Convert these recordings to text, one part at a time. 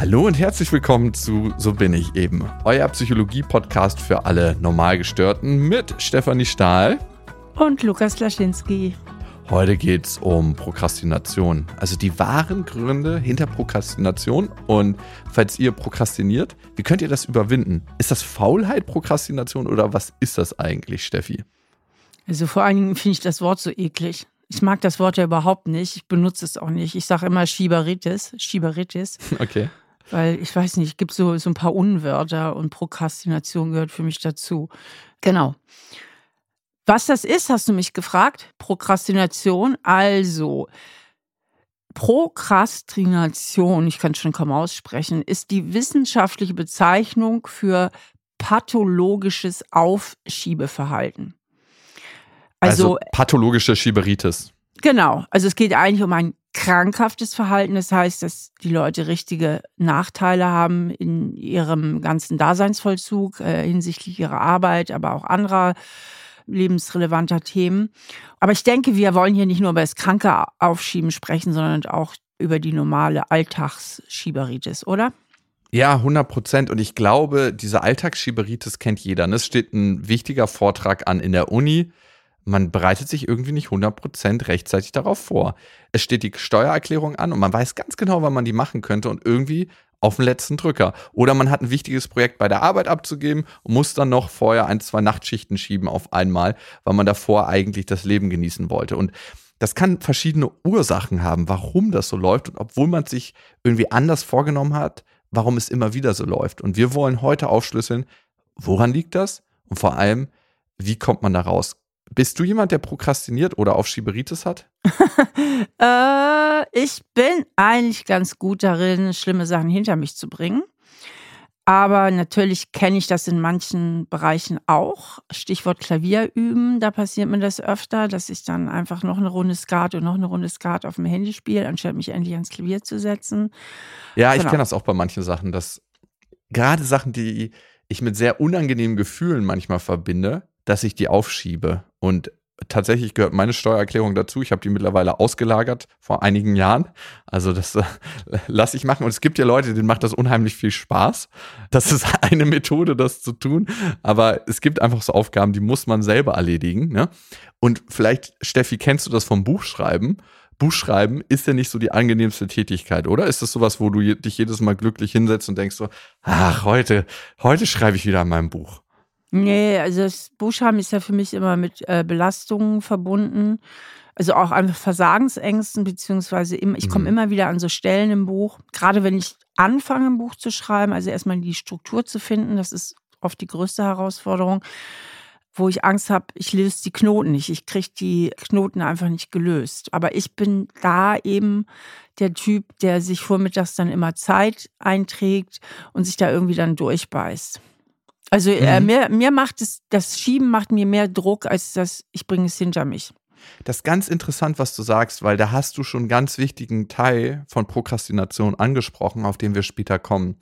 Hallo und herzlich willkommen zu So bin ich eben, euer Psychologie-Podcast für alle Normalgestörten mit Stefanie Stahl und Lukas Laschinski. Heute geht es um Prokrastination, also die wahren Gründe hinter Prokrastination. Und falls ihr prokrastiniert, wie könnt ihr das überwinden? Ist das Faulheit, Prokrastination oder was ist das eigentlich, Steffi? Also vor allen Dingen finde ich das Wort so eklig. Ich mag das Wort ja überhaupt nicht. Ich benutze es auch nicht. Ich sage immer Schieberitis. Schieberitis. Okay. Weil ich weiß nicht, es gibt so, so ein paar Unwörter und Prokrastination gehört für mich dazu. Genau. Was das ist, hast du mich gefragt. Prokrastination. Also, Prokrastination, ich kann es schon kaum aussprechen, ist die wissenschaftliche Bezeichnung für pathologisches Aufschiebeverhalten. Also, also pathologische Schieberitis. Genau. Also es geht eigentlich um ein krankhaftes Verhalten. Das heißt, dass die Leute richtige Nachteile haben in ihrem ganzen Daseinsvollzug äh, hinsichtlich ihrer Arbeit, aber auch anderer lebensrelevanter Themen. Aber ich denke, wir wollen hier nicht nur über das kranke Aufschieben sprechen, sondern auch über die normale Alltagsschieberitis, oder? Ja, 100 Prozent. Und ich glaube, diese Alltagsschieberitis kennt jeder. Es steht ein wichtiger Vortrag an in der Uni man bereitet sich irgendwie nicht 100% rechtzeitig darauf vor. Es steht die Steuererklärung an und man weiß ganz genau, wann man die machen könnte und irgendwie auf den letzten Drücker. Oder man hat ein wichtiges Projekt bei der Arbeit abzugeben und muss dann noch vorher ein, zwei Nachtschichten schieben auf einmal, weil man davor eigentlich das Leben genießen wollte. Und das kann verschiedene Ursachen haben, warum das so läuft und obwohl man sich irgendwie anders vorgenommen hat, warum es immer wieder so läuft. Und wir wollen heute aufschlüsseln, woran liegt das und vor allem, wie kommt man da raus? Bist du jemand, der prokrastiniert oder auf Schieberitis hat? äh, ich bin eigentlich ganz gut darin, schlimme Sachen hinter mich zu bringen. Aber natürlich kenne ich das in manchen Bereichen auch. Stichwort Klavier üben, da passiert mir das öfter, dass ich dann einfach noch eine Runde Skat und noch eine Runde Skat auf dem Handy spiele, anstatt mich endlich ans Klavier zu setzen. Ja, ich genau. kenne das auch bei manchen Sachen, dass gerade Sachen, die ich mit sehr unangenehmen Gefühlen manchmal verbinde, dass ich die aufschiebe. Und tatsächlich gehört meine Steuererklärung dazu. Ich habe die mittlerweile ausgelagert vor einigen Jahren. Also das äh, lasse ich machen. Und es gibt ja Leute, denen macht das unheimlich viel Spaß. Das ist eine Methode, das zu tun. Aber es gibt einfach so Aufgaben, die muss man selber erledigen. Ne? Und vielleicht, Steffi, kennst du das vom Buchschreiben? Buchschreiben ist ja nicht so die angenehmste Tätigkeit, oder? Ist das sowas, wo du dich jedes Mal glücklich hinsetzt und denkst so, ach, heute, heute schreibe ich wieder an meinem Buch? Nee, also das Buchschreiben ist ja für mich immer mit äh, Belastungen verbunden. Also auch einfach Versagensängsten, beziehungsweise im, ich komme mhm. immer wieder an so Stellen im Buch, gerade wenn ich anfange, ein Buch zu schreiben, also erstmal die Struktur zu finden, das ist oft die größte Herausforderung, wo ich Angst habe, ich löse die Knoten nicht. Ich kriege die Knoten einfach nicht gelöst. Aber ich bin da eben der Typ, der sich vormittags dann immer Zeit einträgt und sich da irgendwie dann durchbeißt. Also äh, mhm. mir, mir macht es, das Schieben macht mir mehr Druck, als das, ich bringe es hinter mich. Das ist ganz interessant, was du sagst, weil da hast du schon einen ganz wichtigen Teil von Prokrastination angesprochen, auf den wir später kommen.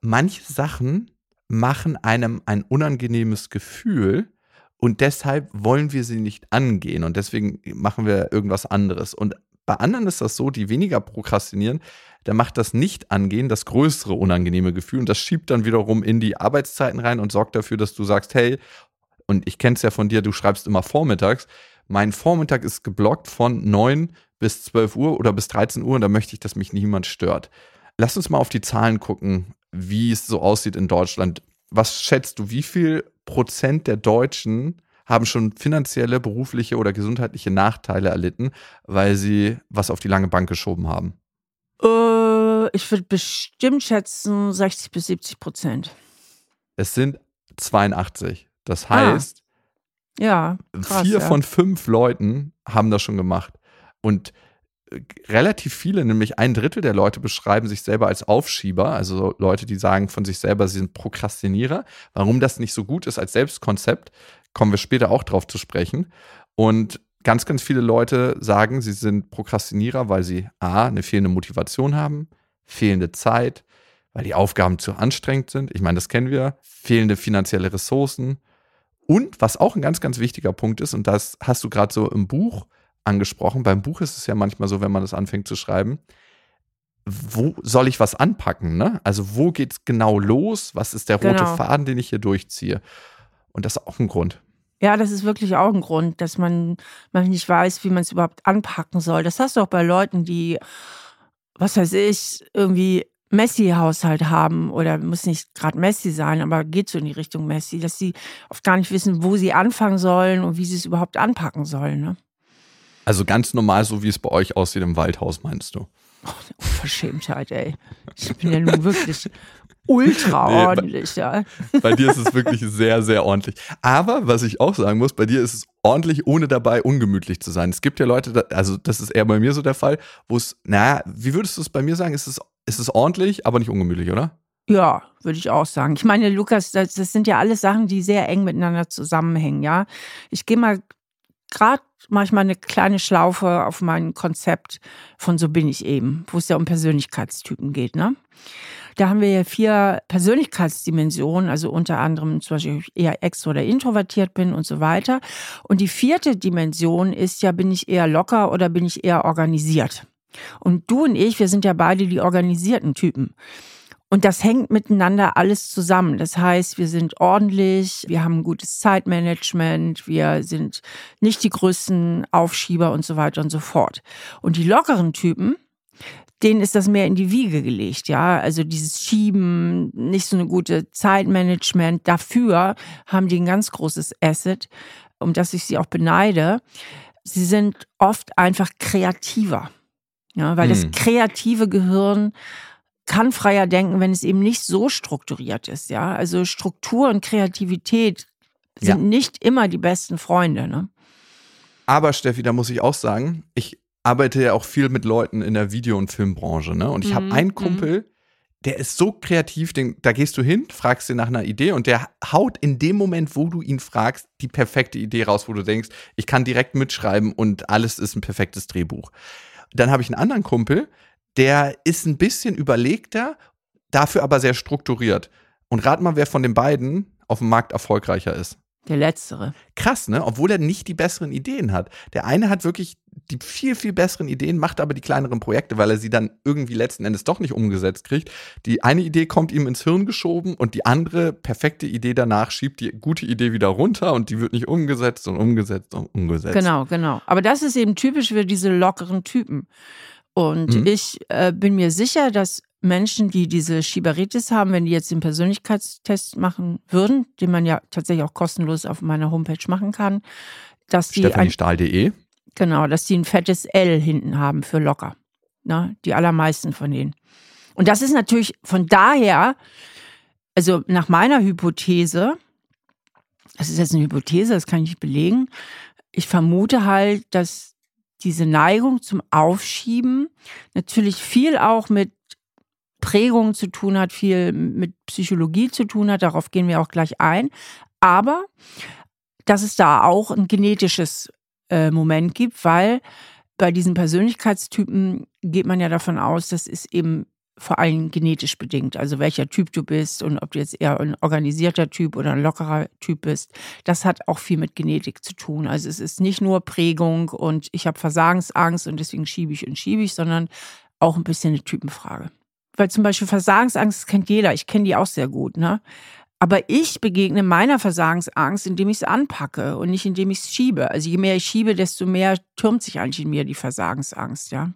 Manche Sachen machen einem ein unangenehmes Gefühl und deshalb wollen wir sie nicht angehen und deswegen machen wir irgendwas anderes. Und bei anderen ist das so, die weniger prokrastinieren, da macht das Nicht-Angehen das größere unangenehme Gefühl und das schiebt dann wiederum in die Arbeitszeiten rein und sorgt dafür, dass du sagst, hey, und ich kenne es ja von dir, du schreibst immer vormittags. Mein Vormittag ist geblockt von 9 bis 12 Uhr oder bis 13 Uhr und da möchte ich, dass mich niemand stört. Lass uns mal auf die Zahlen gucken, wie es so aussieht in Deutschland. Was schätzt du, wie viel Prozent der Deutschen haben schon finanzielle, berufliche oder gesundheitliche Nachteile erlitten, weil sie was auf die lange Bank geschoben haben? Äh, ich würde bestimmt schätzen 60 bis 70 Prozent. Es sind 82. Das ah. heißt, ah. ja, krass, vier ja. von fünf Leuten haben das schon gemacht. Und relativ viele, nämlich ein Drittel der Leute beschreiben sich selber als Aufschieber, also Leute, die sagen von sich selber, sie sind Prokrastinierer. Warum das nicht so gut ist als Selbstkonzept, kommen wir später auch drauf zu sprechen. Und ganz, ganz viele Leute sagen, sie sind Prokrastinierer, weil sie A, eine fehlende Motivation haben, fehlende Zeit, weil die Aufgaben zu anstrengend sind. Ich meine, das kennen wir. Fehlende finanzielle Ressourcen. Und was auch ein ganz, ganz wichtiger Punkt ist, und das hast du gerade so im Buch angesprochen, beim Buch ist es ja manchmal so, wenn man das anfängt zu schreiben, wo soll ich was anpacken? Ne? Also wo geht es genau los? Was ist der rote Genau. Faden, den ich hier durchziehe? Und das ist auch ein Grund. Ja, das ist wirklich auch ein Grund, dass man, man nicht weiß, wie man es überhaupt anpacken soll. Das hast du auch bei Leuten, die, was weiß ich, irgendwie Messi-Haushalt haben oder muss nicht gerade Messi sein, aber geht so in die Richtung Messi, dass sie oft gar nicht wissen, wo sie anfangen sollen und wie sie es überhaupt anpacken sollen. Ne? Also ganz normal, so wie es bei euch aussieht im Waldhaus, meinst du? Unverschämtheit, ey. Ich bin ja nun wirklich ultra Nee, ordentlich, ja. Bei dir ist es wirklich sehr, sehr ordentlich. Aber was ich auch sagen muss, bei dir ist es ordentlich, ohne dabei ungemütlich zu sein. Es gibt ja Leute, also das ist eher bei mir so der Fall, wo es, naja, wie würdest du es bei mir sagen? Ist es, ist es ordentlich, aber nicht ungemütlich, oder? Ja, würde ich auch sagen. Ich meine, Lukas, das, das sind ja alles Sachen, die sehr eng miteinander zusammenhängen, ja. Ich gehe mal gerade manchmal eine kleine Schlaufe auf mein Konzept von So bin ich eben, wo es ja um Persönlichkeitstypen geht, ne? Da haben wir ja vier Persönlichkeitsdimensionen, also unter anderem zum Beispiel ob ich eher extro oder introvertiert bin und so weiter. Und die vierte Dimension ist ja, bin ich eher locker oder bin ich eher organisiert? Und du und ich, wir sind ja beide die organisierten Typen. Und das hängt miteinander alles zusammen. Das heißt, wir sind ordentlich, wir haben ein gutes Zeitmanagement, wir sind nicht die größten Aufschieber und so weiter und so fort. Und die lockeren Typen, denen ist das mehr in die Wiege gelegt, ja. Also dieses Schieben, nicht so eine gute Zeitmanagement. Dafür haben die ein ganz großes Asset, um das ich sie auch beneide. Sie sind oft einfach kreativer. Ja, weil das Hm. kreative Gehirn kann freier denken, wenn es eben nicht so strukturiert ist, ja. Also Struktur und Kreativität sind Ja. nicht immer die besten Freunde, ne? Aber Steffi, da muss ich auch sagen, ich arbeite ja auch viel mit Leuten in der Video- und Filmbranche, ne? Und ich habe Mhm, einen Kumpel, der ist so kreativ, den, da gehst du hin, fragst ihn nach einer Idee und der haut in dem Moment, wo du ihn fragst, die perfekte Idee raus, wo du denkst, ich kann direkt mitschreiben und alles ist ein perfektes Drehbuch. Dann habe ich einen anderen Kumpel, der ist ein bisschen überlegter, dafür aber sehr strukturiert. Und rat mal, wer von den beiden auf dem Markt erfolgreicher ist. Der Letztere. Krass, ne? Obwohl er nicht die besseren Ideen hat. Der eine hat wirklich die viel, viel besseren Ideen, macht aber die kleineren Projekte, weil er sie dann irgendwie letzten Endes doch nicht umgesetzt kriegt. Die eine Idee kommt ihm ins Hirn geschoben und die andere perfekte Idee danach schiebt die gute Idee wieder runter und die wird nicht umgesetzt und umgesetzt und umgesetzt. Genau, genau. Aber das ist eben typisch für diese lockeren Typen. Und Mhm. ich äh, bin mir sicher, dass Menschen, die diese Schieberitis haben, wenn die jetzt den Persönlichkeitstest machen würden, den man ja tatsächlich auch kostenlos auf meiner Homepage machen kann, dass die ein, genau, dass die ein fettes L hinten haben für locker. Na, die allermeisten von denen. Und das ist natürlich von daher, also nach meiner Hypothese, das ist jetzt eine Hypothese, das kann ich nicht belegen. Ich vermute halt, dass diese Neigung zum Aufschieben natürlich viel auch mit Prägung zu tun hat, viel mit Psychologie zu tun hat. Darauf gehen wir auch gleich ein. Aber dass es da auch ein genetisches äh, Moment gibt, weil bei diesen Persönlichkeitstypen geht man ja davon aus, das ist eben vor allem genetisch bedingt. Also welcher Typ du bist und ob du jetzt eher ein organisierter Typ oder ein lockerer Typ bist, das hat auch viel mit Genetik zu tun. Also es ist nicht nur Prägung und ich habe Versagensangst und deswegen schiebe ich und schiebe ich, sondern auch ein bisschen eine Typenfrage. Weil zum Beispiel Versagensangst kennt jeder, ich kenne die auch sehr gut, ne? Aber ich begegne meiner Versagensangst, indem ich es anpacke und nicht indem ich es schiebe. Also je mehr ich schiebe, desto mehr türmt sich eigentlich in mir die Versagensangst, ja.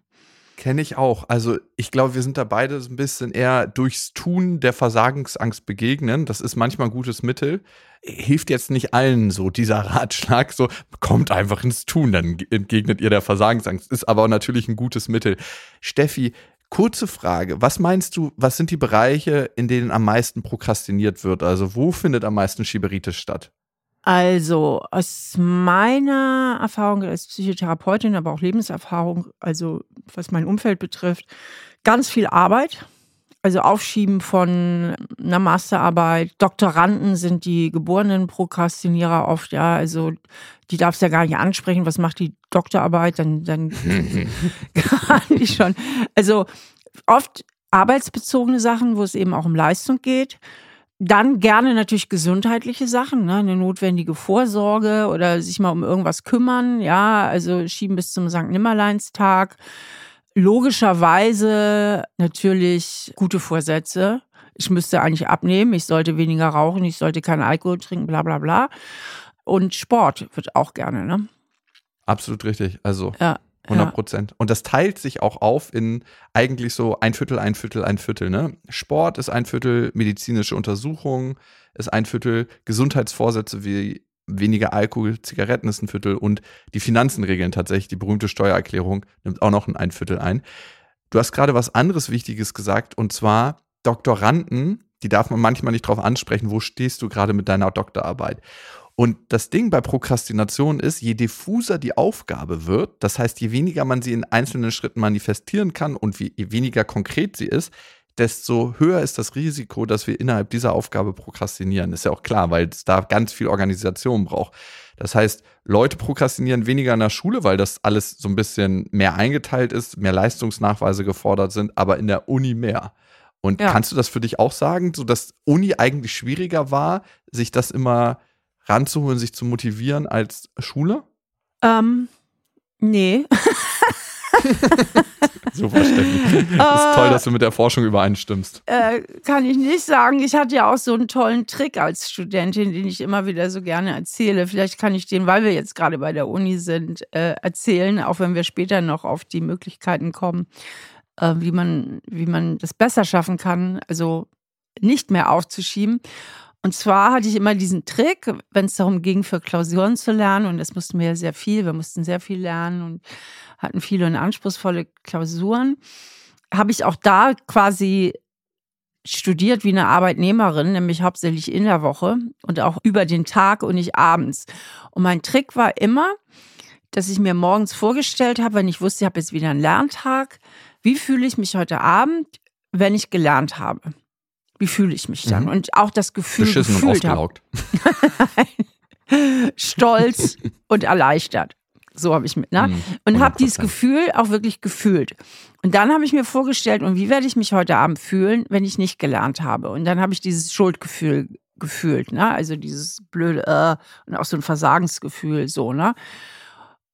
Kenne ich auch. Also ich glaube, wir sind da beide ein bisschen eher durchs Tun der Versagensangst begegnen. Das ist manchmal ein gutes Mittel. Hilft jetzt nicht allen so dieser Ratschlag, so kommt einfach ins Tun, dann entgegnet ihr der Versagensangst. Ist aber natürlich ein gutes Mittel. Steffi, kurze Frage. Was meinst du, was sind die Bereiche, in denen am meisten prokrastiniert wird? Also wo findet am meisten Schieberitis statt? Also aus meiner Erfahrung als Psychotherapeutin, aber auch Lebenserfahrung, also was mein Umfeld betrifft, ganz viel Arbeit. Also Aufschieben von einer Masterarbeit. Doktoranden sind die geborenen Prokrastinierer oft, ja. Also die darfst ja gar nicht ansprechen. Was macht die Doktorarbeit? Dann, dann die schon. Also oft arbeitsbezogene Sachen, wo es eben auch um Leistung geht. Dann gerne natürlich gesundheitliche Sachen, ne? eine notwendige Vorsorge oder sich mal um irgendwas kümmern, ja, also schieben bis zum St. Nimmerleinstag. logischerweise natürlich gute Vorsätze. Ich müsste eigentlich abnehmen, ich sollte weniger rauchen, ich sollte keinen Alkohol trinken, bla bla bla. Und Sport wird auch gerne, ne? Absolut richtig. Also ja, 100 Prozent. Ja. Und das teilt sich auch auf in eigentlich so ein Viertel, ein Viertel, ein Viertel. Ne? Sport ist ein Viertel, medizinische Untersuchungen ist ein Viertel, Gesundheitsvorsätze wie weniger Alkohol, Zigaretten ist ein Viertel und die Finanzen regeln tatsächlich. Die berühmte Steuererklärung nimmt auch noch ein Viertel ein. Du hast gerade was anderes Wichtiges gesagt und zwar Doktoranden, die darf man manchmal nicht drauf ansprechen, wo stehst du gerade mit deiner Doktorarbeit. Und das Ding bei Prokrastination ist, je diffuser die Aufgabe wird, das heißt, je weniger man sie in einzelnen Schritten manifestieren kann und je weniger konkret sie ist, desto höher ist das Risiko, dass wir innerhalb dieser Aufgabe prokrastinieren. Ist ja auch klar, weil es da ganz viel Organisation braucht. Das heißt, Leute prokrastinieren weniger in der Schule, weil das alles so ein bisschen mehr eingeteilt ist, mehr Leistungsnachweise gefordert sind, aber in der Uni mehr. Und ja. kannst du das für dich auch sagen, so dass Uni eigentlich schwieriger war, sich das immer ranzuholen, sich zu motivieren als Schule? Ähm, nee. Super, Steffi. Das ist toll, dass du mit der Forschung übereinstimmst. Äh, kann ich nicht sagen. Ich hatte ja auch so einen tollen Trick als Studentin, den ich immer wieder so gerne erzähle. Vielleicht kann ich den, weil wir jetzt gerade bei der Uni sind, äh, erzählen, auch wenn wir später noch auf die Möglichkeiten kommen, äh, wie, man, wie man das besser schaffen kann, also nicht mehr aufzuschieben. Und zwar hatte ich immer diesen Trick, wenn es darum ging, für Klausuren zu lernen, und das mussten wir sehr viel, wir mussten sehr viel lernen und hatten viele und anspruchsvolle Klausuren, habe ich auch da quasi studiert wie eine Arbeitnehmerin, nämlich hauptsächlich in der Woche und auch über den Tag und nicht abends. Und mein Trick war immer, dass ich mir morgens vorgestellt habe, wenn ich wusste, ich habe jetzt wieder einen Lerntag, wie fühle ich mich heute Abend, wenn ich gelernt habe? Wie fühle ich mich dann? Mhm. Und auch das Gefühl Beschissen gefühlt und ausgelaugt. Stolz und erleichtert. So habe ich mit, ne? Mhm, und habe dieses Gefühl auch wirklich gefühlt. Und dann habe ich mir vorgestellt, und wie werde ich mich heute Abend fühlen, wenn ich nicht gelernt habe? Und dann habe ich dieses Schuldgefühl gefühlt, ne? Also dieses blöde äh, und auch so ein Versagensgefühl, so, ne?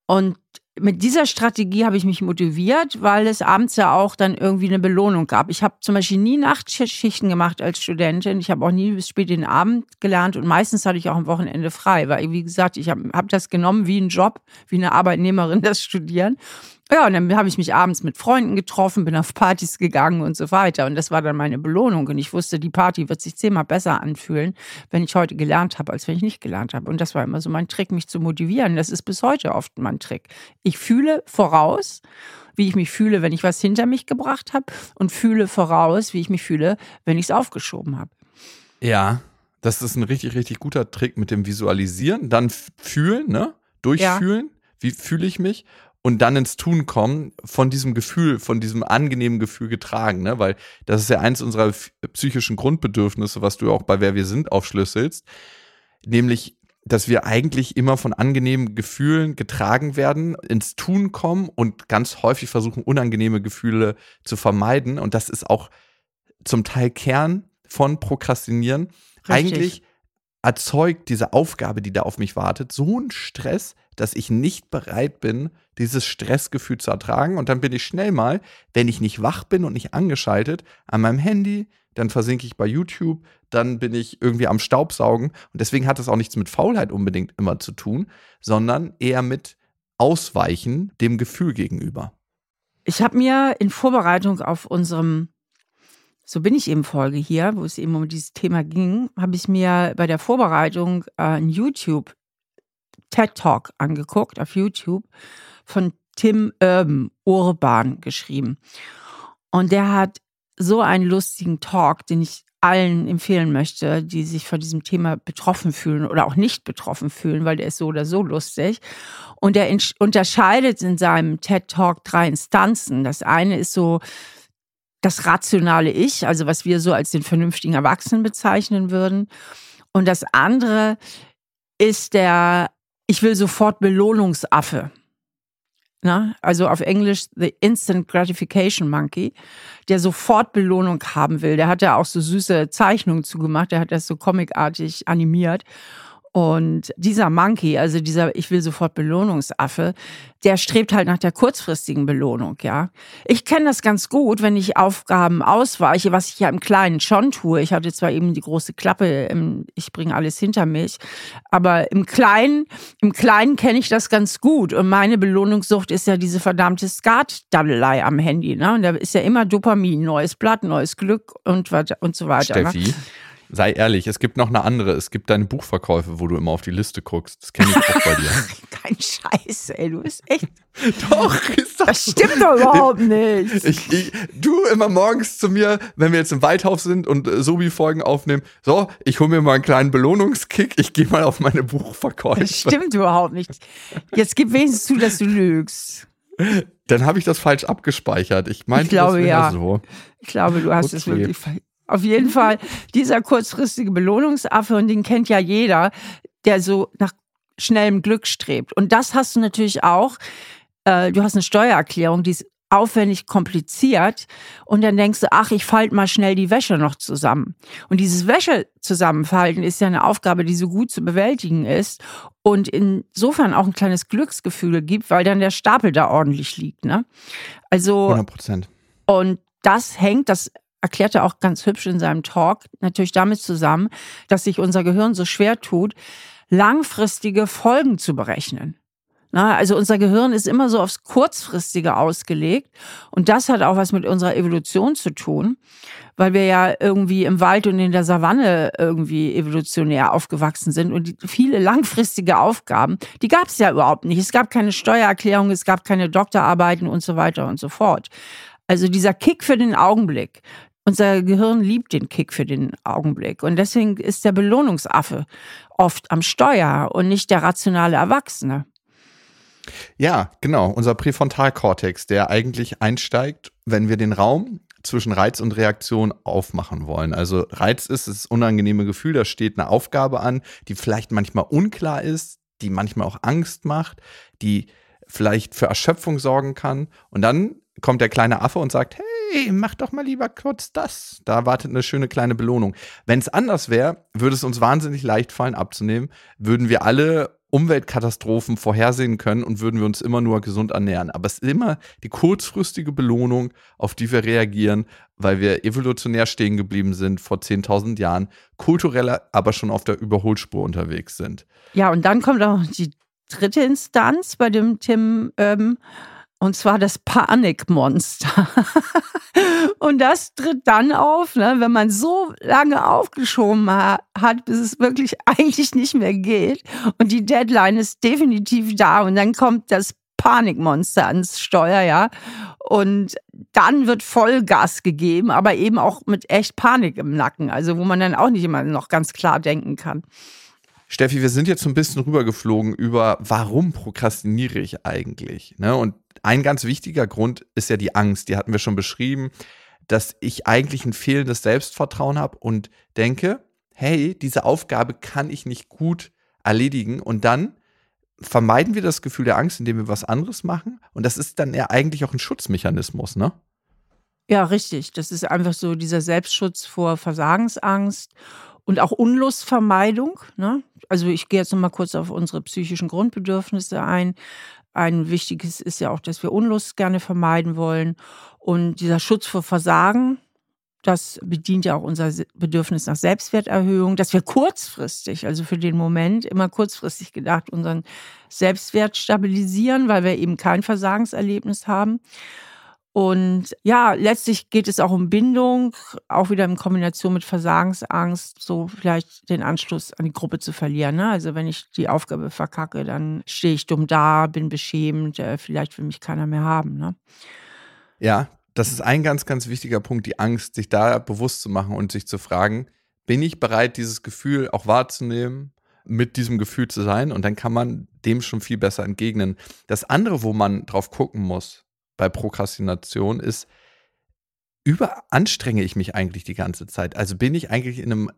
Und mit dieser Strategie habe ich mich motiviert, weil es abends ja auch dann irgendwie eine Belohnung gab. Ich habe zum Beispiel nie Nachtschichten gemacht als Studentin. Ich habe auch nie bis spät den Abend gelernt und meistens hatte ich auch am Wochenende frei, weil, wie gesagt, ich habe hab das genommen wie ein Job, wie eine Arbeitnehmerin das Studieren. Ja, und dann habe ich mich abends mit Freunden getroffen, bin auf Partys gegangen und so weiter. Und das war dann meine Belohnung. Und ich wusste, die Party wird sich zehnmal besser anfühlen, wenn ich heute gelernt habe, als wenn ich nicht gelernt habe. Und das war immer so mein Trick, mich zu motivieren. Das ist bis heute oft mein Trick. Ich fühle voraus, wie ich mich fühle, wenn ich was hinter mich gebracht habe und fühle voraus, wie ich mich fühle, wenn ich es aufgeschoben habe. Ja, das ist ein richtig, richtig guter Trick mit dem Visualisieren, dann fühlen, ne? Durchfühlen. Ja. Wie fühle ich mich? Und dann ins Tun kommen, von diesem Gefühl, von diesem angenehmen Gefühl getragen, ne? Weil das ist ja eins unserer psychischen Grundbedürfnisse, was du auch bei Wer wir sind aufschlüsselst, nämlich dass wir eigentlich immer von angenehmen Gefühlen getragen werden, ins Tun kommen und ganz häufig versuchen, unangenehme Gefühle zu vermeiden. Und das ist auch zum Teil Kern von Prokrastinieren. Richtig. Eigentlich erzeugt diese Aufgabe, die da auf mich wartet, so einen Stress, dass ich nicht bereit bin, dieses Stressgefühl zu ertragen. Und dann bin ich schnell mal, wenn ich nicht wach bin und nicht angeschaltet, an meinem Handy, dann versinke ich bei YouTube, dann bin ich irgendwie am Staubsaugen. Und deswegen hat das auch nichts mit Faulheit unbedingt immer zu tun, sondern eher mit Ausweichen dem Gefühl gegenüber. Ich habe mir in Vorbereitung auf unserem so bin ich eben Folge hier, wo es eben um dieses Thema ging, habe ich mir bei der Vorbereitung äh, ein YouTube TED Talk angeguckt auf YouTube von Tim Urban, Urban geschrieben. Und der hat so einen lustigen Talk, den ich allen empfehlen möchte, die sich von diesem Thema betroffen fühlen oder auch nicht betroffen fühlen, weil der ist so oder so lustig. Und er unterscheidet in seinem TED Talk drei Instanzen. Das eine ist so das rationale Ich, also was wir so als den vernünftigen Erwachsenen bezeichnen würden. Und das andere ist der ich will sofort Belohnungsaffe. Na, also auf Englisch The Instant Gratification Monkey, der sofort Belohnung haben will. Der hat ja auch so süße Zeichnungen zugemacht, der hat das so comicartig animiert. Und dieser Monkey, also dieser Ich will sofort Belohnungsaffe, der strebt halt nach der kurzfristigen Belohnung, ja. Ich kenne das ganz gut, wenn ich Aufgaben ausweiche, was ich ja im Kleinen schon tue. Ich hatte zwar eben die große Klappe, ich bringe alles hinter mich, aber im Kleinen, im Kleinen kenne ich das ganz gut. Und meine Belohnungssucht ist ja diese verdammte Skat-Daddelei am Handy, ne? Und da ist ja immer Dopamin, neues Blatt, neues Glück und, und so weiter. Ne? Steffi. Ne? Sei ehrlich, es gibt noch eine andere. Es gibt deine Buchverkäufe, wo du immer auf die Liste guckst. Das kenne ich auch bei dir. Kein Scheiß, ey. Du bist echt. doch, ist doch Das stimmt doch überhaupt nicht. Ich, ich, du immer morgens zu mir, wenn wir jetzt im Waldhaus sind und äh, Sobi-Folgen aufnehmen. So, ich hole mir mal einen kleinen Belohnungskick. Ich gehe mal auf meine Buchverkäufe. Das stimmt überhaupt nicht. Jetzt gib wenigstens zu, dass du lügst. Dann habe ich das falsch abgespeichert. Ich meine, ich glaube, das ja. so. Ich glaube, du hast es wirklich auf jeden Fall dieser kurzfristige Belohnungsaffe und den kennt ja jeder, der so nach schnellem Glück strebt. Und das hast du natürlich auch. Äh, du hast eine Steuererklärung, die ist aufwendig kompliziert und dann denkst du, ach, ich falte mal schnell die Wäsche noch zusammen. Und dieses Wäsche zusammenfalten ist ja eine Aufgabe, die so gut zu bewältigen ist und insofern auch ein kleines Glücksgefühl gibt, weil dann der Stapel da ordentlich liegt. Ne? Also 100 Prozent. Und das hängt, das erklärt er auch ganz hübsch in seinem Talk, natürlich damit zusammen, dass sich unser Gehirn so schwer tut, langfristige Folgen zu berechnen. Na, also unser Gehirn ist immer so aufs Kurzfristige ausgelegt und das hat auch was mit unserer Evolution zu tun, weil wir ja irgendwie im Wald und in der Savanne irgendwie evolutionär aufgewachsen sind und viele langfristige Aufgaben, die gab es ja überhaupt nicht. Es gab keine Steuererklärung, es gab keine Doktorarbeiten und so weiter und so fort. Also dieser Kick für den Augenblick, unser Gehirn liebt den Kick für den Augenblick. Und deswegen ist der Belohnungsaffe oft am Steuer und nicht der rationale Erwachsene. Ja, genau. Unser Präfrontalkortex, der eigentlich einsteigt, wenn wir den Raum zwischen Reiz und Reaktion aufmachen wollen. Also Reiz ist das unangenehme Gefühl, da steht eine Aufgabe an, die vielleicht manchmal unklar ist, die manchmal auch Angst macht, die vielleicht für Erschöpfung sorgen kann. Und dann kommt der kleine Affe und sagt, hey, mach doch mal lieber kurz das. Da wartet eine schöne kleine Belohnung. Wenn es anders wäre, würde es uns wahnsinnig leicht fallen abzunehmen, würden wir alle Umweltkatastrophen vorhersehen können und würden wir uns immer nur gesund ernähren. Aber es ist immer die kurzfristige Belohnung, auf die wir reagieren, weil wir evolutionär stehen geblieben sind vor 10.000 Jahren, kulturell aber schon auf der Überholspur unterwegs sind. Ja, und dann kommt auch die dritte Instanz bei dem Tim. Ähm und zwar das Panikmonster. und das tritt dann auf, ne, wenn man so lange aufgeschoben hat, bis es wirklich eigentlich nicht mehr geht. Und die Deadline ist definitiv da. Und dann kommt das Panikmonster ans Steuer, ja. Und dann wird Vollgas gegeben, aber eben auch mit echt Panik im Nacken. Also wo man dann auch nicht immer noch ganz klar denken kann. Steffi, wir sind jetzt so ein bisschen rübergeflogen über, warum prokrastiniere ich eigentlich? Ne? Und ein ganz wichtiger Grund ist ja die Angst, die hatten wir schon beschrieben, dass ich eigentlich ein fehlendes Selbstvertrauen habe und denke, hey, diese Aufgabe kann ich nicht gut erledigen und dann vermeiden wir das Gefühl der Angst, indem wir was anderes machen und das ist dann ja eigentlich auch ein Schutzmechanismus, ne? Ja, richtig. Das ist einfach so dieser Selbstschutz vor Versagensangst und auch Unlustvermeidung. Ne? Also ich gehe jetzt noch mal kurz auf unsere psychischen Grundbedürfnisse ein. Ein wichtiges ist ja auch, dass wir Unlust gerne vermeiden wollen. Und dieser Schutz vor Versagen, das bedient ja auch unser Bedürfnis nach Selbstwerterhöhung, dass wir kurzfristig, also für den Moment, immer kurzfristig gedacht, unseren Selbstwert stabilisieren, weil wir eben kein Versagenserlebnis haben. Und ja, letztlich geht es auch um Bindung, auch wieder in Kombination mit Versagensangst, so vielleicht den Anschluss an die Gruppe zu verlieren. Ne? Also wenn ich die Aufgabe verkacke, dann stehe ich dumm da, bin beschämt, äh, vielleicht will mich keiner mehr haben. Ne? Ja, das ist ein ganz, ganz wichtiger Punkt, die Angst, sich da bewusst zu machen und sich zu fragen, bin ich bereit, dieses Gefühl auch wahrzunehmen, mit diesem Gefühl zu sein? Und dann kann man dem schon viel besser entgegnen. Das andere, wo man drauf gucken muss, bei Prokrastination ist, überanstrenge ich mich eigentlich die ganze Zeit? Also bin ich eigentlich in einem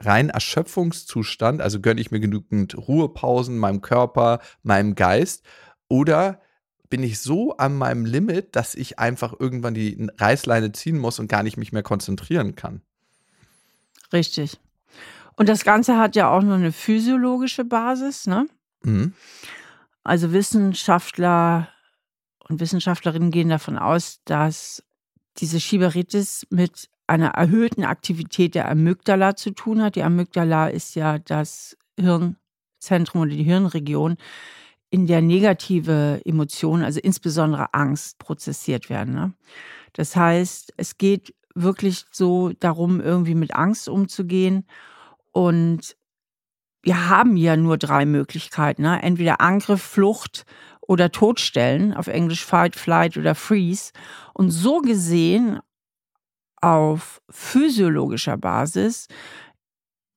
reinen Erschöpfungszustand? Also gönne ich mir genügend Ruhepausen meinem Körper, meinem Geist? Oder bin ich so an meinem Limit, dass ich einfach irgendwann die Reißleine ziehen muss und gar nicht mich mehr konzentrieren kann? Richtig. Und das Ganze hat ja auch noch eine physiologische Basis, ne? Mhm. Also Wissenschaftler und Wissenschaftlerinnen gehen davon aus, dass diese Schieberitis mit einer erhöhten Aktivität der Amygdala zu tun hat. Die Amygdala ist ja das Hirnzentrum oder die Hirnregion, in der negative Emotionen, also insbesondere Angst, prozessiert werden. Ne? Das heißt, es geht wirklich so darum, irgendwie mit Angst umzugehen. Und wir haben ja nur drei Möglichkeiten. Ne? Entweder Angriff, Flucht oder Todstellen, auf Englisch Fight, Flight oder Freeze. Und so gesehen, auf physiologischer Basis,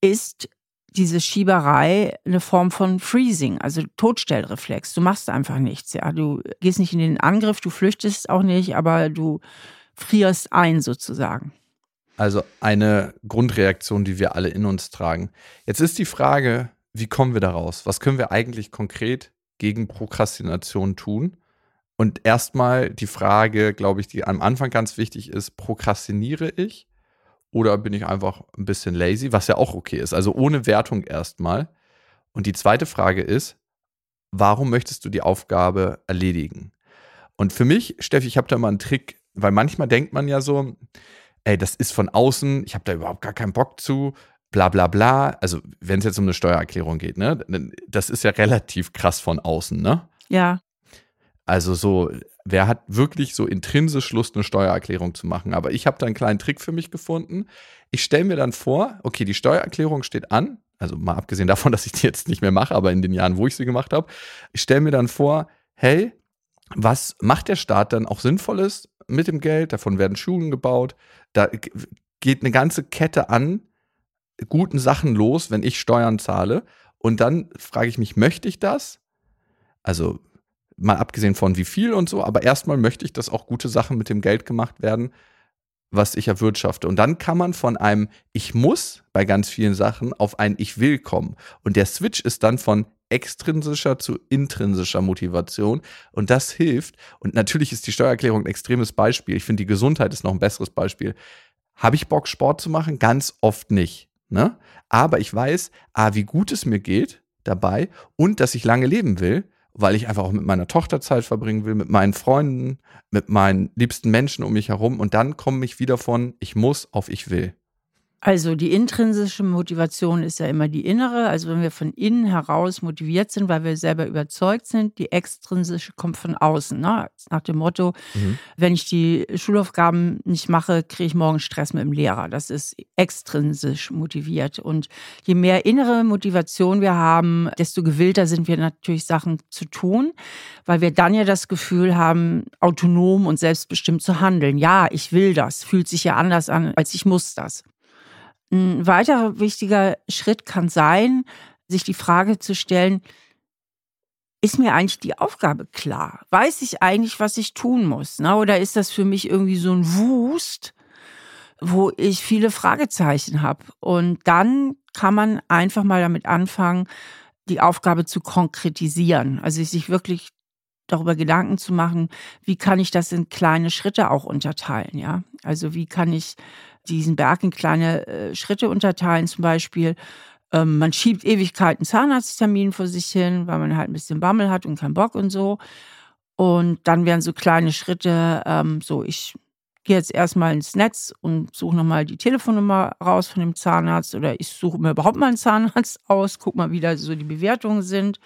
ist diese Schieberei eine Form von Freezing, also Todstellreflex. Du machst einfach nichts, ja. Du gehst nicht in den Angriff, du flüchtest auch nicht, aber du frierst ein sozusagen. Also eine Grundreaktion, die wir alle in uns tragen. Jetzt ist die Frage, wie kommen wir da raus? Was können wir eigentlich konkret gegen Prokrastination tun? Und erstmal die Frage, glaube ich, die am Anfang ganz wichtig ist, prokrastiniere ich oder bin ich einfach ein bisschen lazy, was ja auch okay ist. Also ohne Wertung erstmal. Und die zweite Frage ist, warum möchtest du die Aufgabe erledigen? Und für mich, Steffi, ich habe da mal einen Trick, weil manchmal denkt man ja so, ey, das ist von außen, ich habe da überhaupt gar keinen Bock zu, bla bla bla. Also wenn es jetzt um eine Steuererklärung geht, ne, das ist ja relativ krass von außen, ne? Ja. Also so, wer hat wirklich so intrinsisch Lust, eine Steuererklärung zu machen? Aber ich habe da einen kleinen Trick für mich gefunden. Ich stelle mir dann vor, okay, die Steuererklärung steht an, also mal abgesehen davon, dass ich die jetzt nicht mehr mache, aber in den Jahren, wo ich sie gemacht habe, ich stelle mir dann vor, hey, was macht der Staat dann auch Sinnvolles mit dem Geld? Davon werden Schulen gebaut. Da geht eine ganze Kette an guten Sachen los, wenn ich Steuern zahle. Und dann frage ich mich, möchte ich das? Also mal abgesehen von wie viel und so, aber erstmal möchte ich, dass auch gute Sachen mit dem Geld gemacht werden, was ich erwirtschafte. Und dann kann man von einem Ich muss bei ganz vielen Sachen auf ein Ich will kommen. Und der Switch ist dann von extrinsischer zu intrinsischer Motivation. Und das hilft. Und natürlich ist die Steuererklärung ein extremes Beispiel. Ich finde, die Gesundheit ist noch ein besseres Beispiel. Habe ich Bock, Sport zu machen? Ganz oft nicht. Ne? Aber ich weiß, ah, wie gut es mir geht dabei und dass ich lange leben will weil ich einfach auch mit meiner Tochter Zeit verbringen will, mit meinen Freunden, mit meinen liebsten Menschen um mich herum. Und dann komme ich wieder von ich muss auf ich will. Also die intrinsische Motivation ist ja immer die innere. Also wenn wir von innen heraus motiviert sind, weil wir selber überzeugt sind, die extrinsische kommt von außen. Ne? Nach dem Motto, mhm. wenn ich die Schulaufgaben nicht mache, kriege ich morgen Stress mit dem Lehrer. Das ist extrinsisch motiviert. Und je mehr innere Motivation wir haben, desto gewillter sind wir natürlich Sachen zu tun, weil wir dann ja das Gefühl haben, autonom und selbstbestimmt zu handeln. Ja, ich will das. Fühlt sich ja anders an, als ich muss das. Ein weiterer wichtiger Schritt kann sein, sich die Frage zu stellen, ist mir eigentlich die Aufgabe klar? Weiß ich eigentlich, was ich tun muss? Ne? Oder ist das für mich irgendwie so ein Wust, wo ich viele Fragezeichen habe? Und dann kann man einfach mal damit anfangen, die Aufgabe zu konkretisieren. Also sich wirklich darüber Gedanken zu machen, wie kann ich das in kleine Schritte auch unterteilen, ja? Also wie kann ich diesen Berg in kleine äh, Schritte unterteilen, zum Beispiel ähm, man schiebt Ewigkeiten Zahnarzttermin vor sich hin, weil man halt ein bisschen Bammel hat und keinen Bock und so. Und dann werden so kleine Schritte, ähm, so ich gehe jetzt erstmal ins Netz und suche nochmal die Telefonnummer raus von dem Zahnarzt oder ich suche mir überhaupt mal einen Zahnarzt aus, guck mal, wie da so die Bewertungen sind.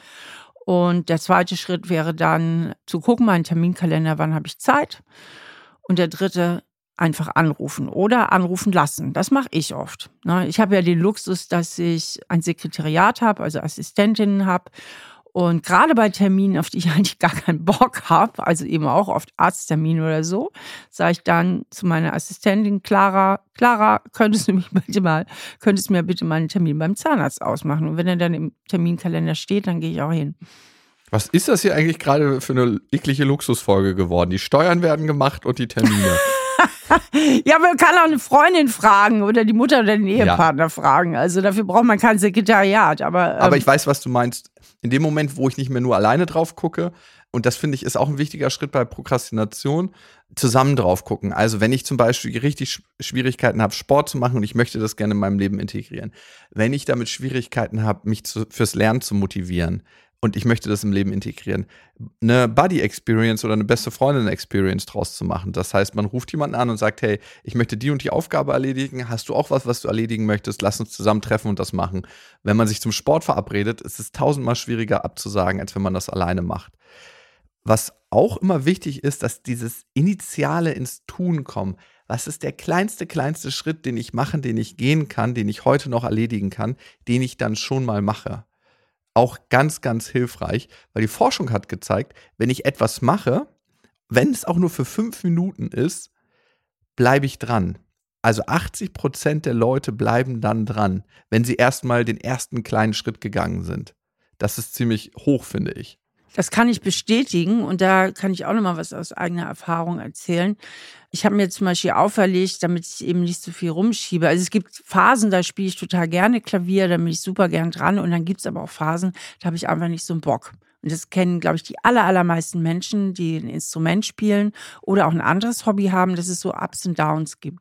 Und der zweite Schritt wäre dann zu gucken, meinen Terminkalender, wann habe ich Zeit. Und der dritte, einfach anrufen oder anrufen lassen. Das mache ich oft. Ne? Ich habe ja den Luxus, dass ich ein Sekretariat habe, also Assistentinnen habe. Und gerade bei Terminen, auf die ich eigentlich gar keinen Bock habe, also eben auch oft Arzttermine oder so, sage ich dann zu meiner Assistentin Clara, Clara, könntest du mich bitte mal, könntest du mir bitte mal einen Termin beim Zahnarzt ausmachen? Und wenn er dann im Terminkalender steht, dann gehe ich auch hin. Was ist das hier eigentlich gerade für eine eklige Luxusfolge geworden? Die Steuern werden gemacht und die Termine. ja, man kann auch eine Freundin fragen oder die Mutter oder den Ehepartner ja. fragen. Also dafür braucht man kein Sekretariat. Aber, ähm, aber ich weiß, was du meinst. In dem Moment, wo ich nicht mehr nur alleine drauf gucke, und das finde ich ist auch ein wichtiger Schritt bei Prokrastination, zusammen drauf gucken. Also wenn ich zum Beispiel richtig Schwierigkeiten habe, Sport zu machen und ich möchte das gerne in meinem Leben integrieren, wenn ich damit Schwierigkeiten habe, mich zu, fürs Lernen zu motivieren, und ich möchte das im Leben integrieren, eine Buddy Experience oder eine beste Freundin Experience draus zu machen. Das heißt, man ruft jemanden an und sagt, hey, ich möchte die und die Aufgabe erledigen. Hast du auch was, was du erledigen möchtest? Lass uns zusammen treffen und das machen. Wenn man sich zum Sport verabredet, ist es tausendmal schwieriger abzusagen, als wenn man das alleine macht. Was auch immer wichtig ist, dass dieses Initiale ins Tun kommen. Was ist der kleinste, kleinste Schritt, den ich machen, den ich gehen kann, den ich heute noch erledigen kann, den ich dann schon mal mache? Auch ganz, ganz hilfreich, weil die Forschung hat gezeigt, wenn ich etwas mache, wenn es auch nur für fünf Minuten ist, bleibe ich dran. Also 80 Prozent der Leute bleiben dann dran, wenn sie erstmal den ersten kleinen Schritt gegangen sind. Das ist ziemlich hoch, finde ich. Das kann ich bestätigen und da kann ich auch noch mal was aus eigener Erfahrung erzählen. Ich habe mir zum Beispiel auferlegt, damit ich eben nicht so viel rumschiebe. Also es gibt Phasen, da spiele ich total gerne Klavier, da bin ich super gern dran. Und dann gibt es aber auch Phasen, da habe ich einfach nicht so einen Bock. Und das kennen, glaube ich, die aller, allermeisten Menschen, die ein Instrument spielen oder auch ein anderes Hobby haben, dass es so Ups und Downs gibt.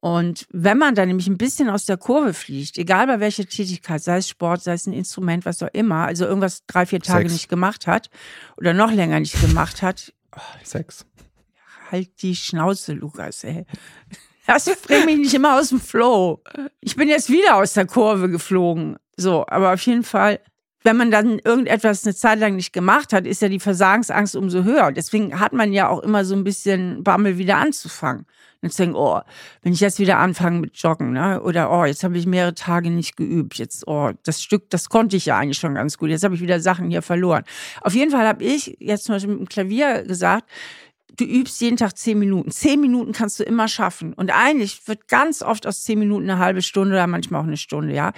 Und wenn man dann nämlich ein bisschen aus der Kurve fliegt, egal bei welcher Tätigkeit, sei es Sport, sei es ein Instrument, was auch immer, also irgendwas drei, vier Tage Sex. nicht gemacht hat oder noch länger nicht gemacht hat. Oh, Sex. Halt die Schnauze, Lukas, ey. Das bringt mich nicht immer aus dem Flow. Ich bin jetzt wieder aus der Kurve geflogen. So, aber auf jeden Fall wenn man dann irgendetwas eine Zeit lang nicht gemacht hat, ist ja die Versagensangst umso höher. Deswegen hat man ja auch immer so ein bisschen Bammel wieder anzufangen. Und denken, oh, wenn ich jetzt wieder anfange mit Joggen, ne? oder oh, jetzt habe ich mehrere Tage nicht geübt, jetzt, oh, das Stück, das konnte ich ja eigentlich schon ganz gut, jetzt habe ich wieder Sachen hier verloren. Auf jeden Fall habe ich jetzt zum Beispiel mit dem Klavier gesagt, du übst jeden Tag zehn Minuten. Zehn Minuten kannst du immer schaffen. Und eigentlich wird ganz oft aus zehn Minuten eine halbe Stunde oder manchmal auch eine Stunde, ja.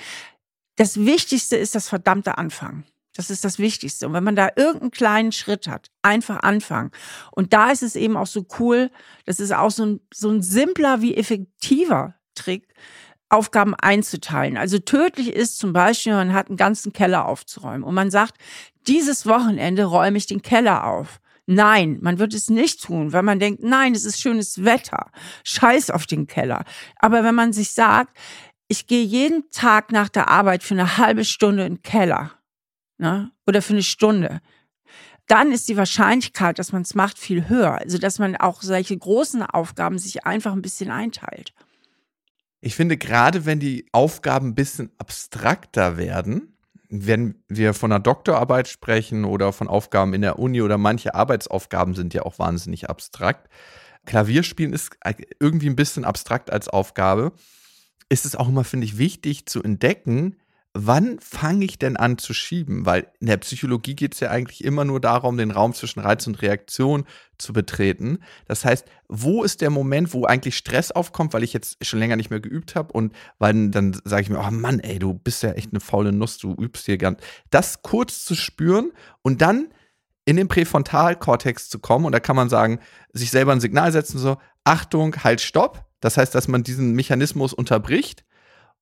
Das Wichtigste ist das verdammte Anfangen. Das ist das Wichtigste. Und wenn man da irgendeinen kleinen Schritt hat, einfach anfangen. Und da ist es eben auch so cool, das ist auch so ein, so ein simpler wie effektiver Trick, Aufgaben einzuteilen. Also tödlich ist zum Beispiel, man hat einen ganzen Keller aufzuräumen und man sagt, dieses Wochenende räume ich den Keller auf. Nein, man wird es nicht tun, weil man denkt, nein, es ist schönes Wetter. Scheiß auf den Keller. Aber wenn man sich sagt, ich gehe jeden Tag nach der Arbeit für eine halbe Stunde in den Keller ne? oder für eine Stunde, dann ist die Wahrscheinlichkeit, dass man es macht, viel höher. Also dass man auch solche großen Aufgaben sich einfach ein bisschen einteilt. Ich finde, gerade wenn die Aufgaben ein bisschen abstrakter werden, wenn wir von einer Doktorarbeit sprechen oder von Aufgaben in der Uni oder manche Arbeitsaufgaben sind ja auch wahnsinnig abstrakt. Klavierspielen ist irgendwie ein bisschen abstrakt als Aufgabe ist es auch immer, finde ich, wichtig zu entdecken, wann fange ich denn an zu schieben? Weil in der Psychologie geht es ja eigentlich immer nur darum, den Raum zwischen Reiz und Reaktion zu betreten. Das heißt, wo ist der Moment, wo eigentlich Stress aufkommt, weil ich jetzt schon länger nicht mehr geübt habe und weil dann sage ich mir, oh Mann, ey, du bist ja echt eine faule Nuss, du übst hier gern. Das kurz zu spüren und dann in den Präfrontalkortex zu kommen und da kann man sagen, sich selber ein Signal setzen, so, Achtung, halt, stopp das heißt, dass man diesen Mechanismus unterbricht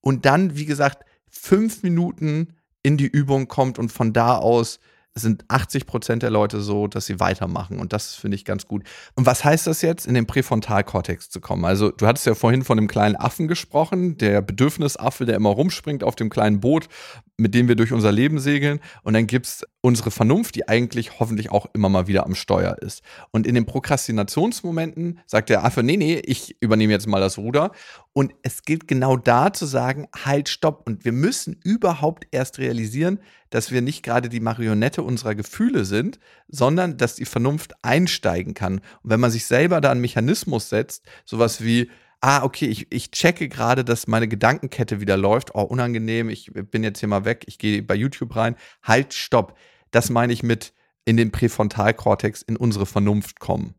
und dann, wie gesagt, fünf Minuten in die Übung kommt und von da aus sind 80 Prozent der Leute so, dass sie weitermachen. Und das finde ich ganz gut. Und was heißt das jetzt, in den Präfrontalkortex zu kommen? Also, du hattest ja vorhin von dem kleinen Affen gesprochen, der Bedürfnisaffe, der immer rumspringt auf dem kleinen Boot, mit dem wir durch unser Leben segeln. Und dann gibt es unsere Vernunft, die eigentlich hoffentlich auch immer mal wieder am Steuer ist. Und in den Prokrastinationsmomenten sagt der Affe, nee, nee, ich übernehme jetzt mal das Ruder. Und es gilt genau da zu sagen, halt, stopp. Und wir müssen überhaupt erst realisieren, dass wir nicht gerade die Marionette unserer Gefühle sind, sondern dass die Vernunft einsteigen kann. Und wenn man sich selber da einen Mechanismus setzt, sowas wie, ah, okay, ich, ich checke gerade, dass meine Gedankenkette wieder läuft. Oh, unangenehm, ich bin jetzt hier mal weg, ich gehe bei YouTube rein. Halt, stopp. Das meine ich mit in den Präfrontalkortex, in unsere Vernunft kommen.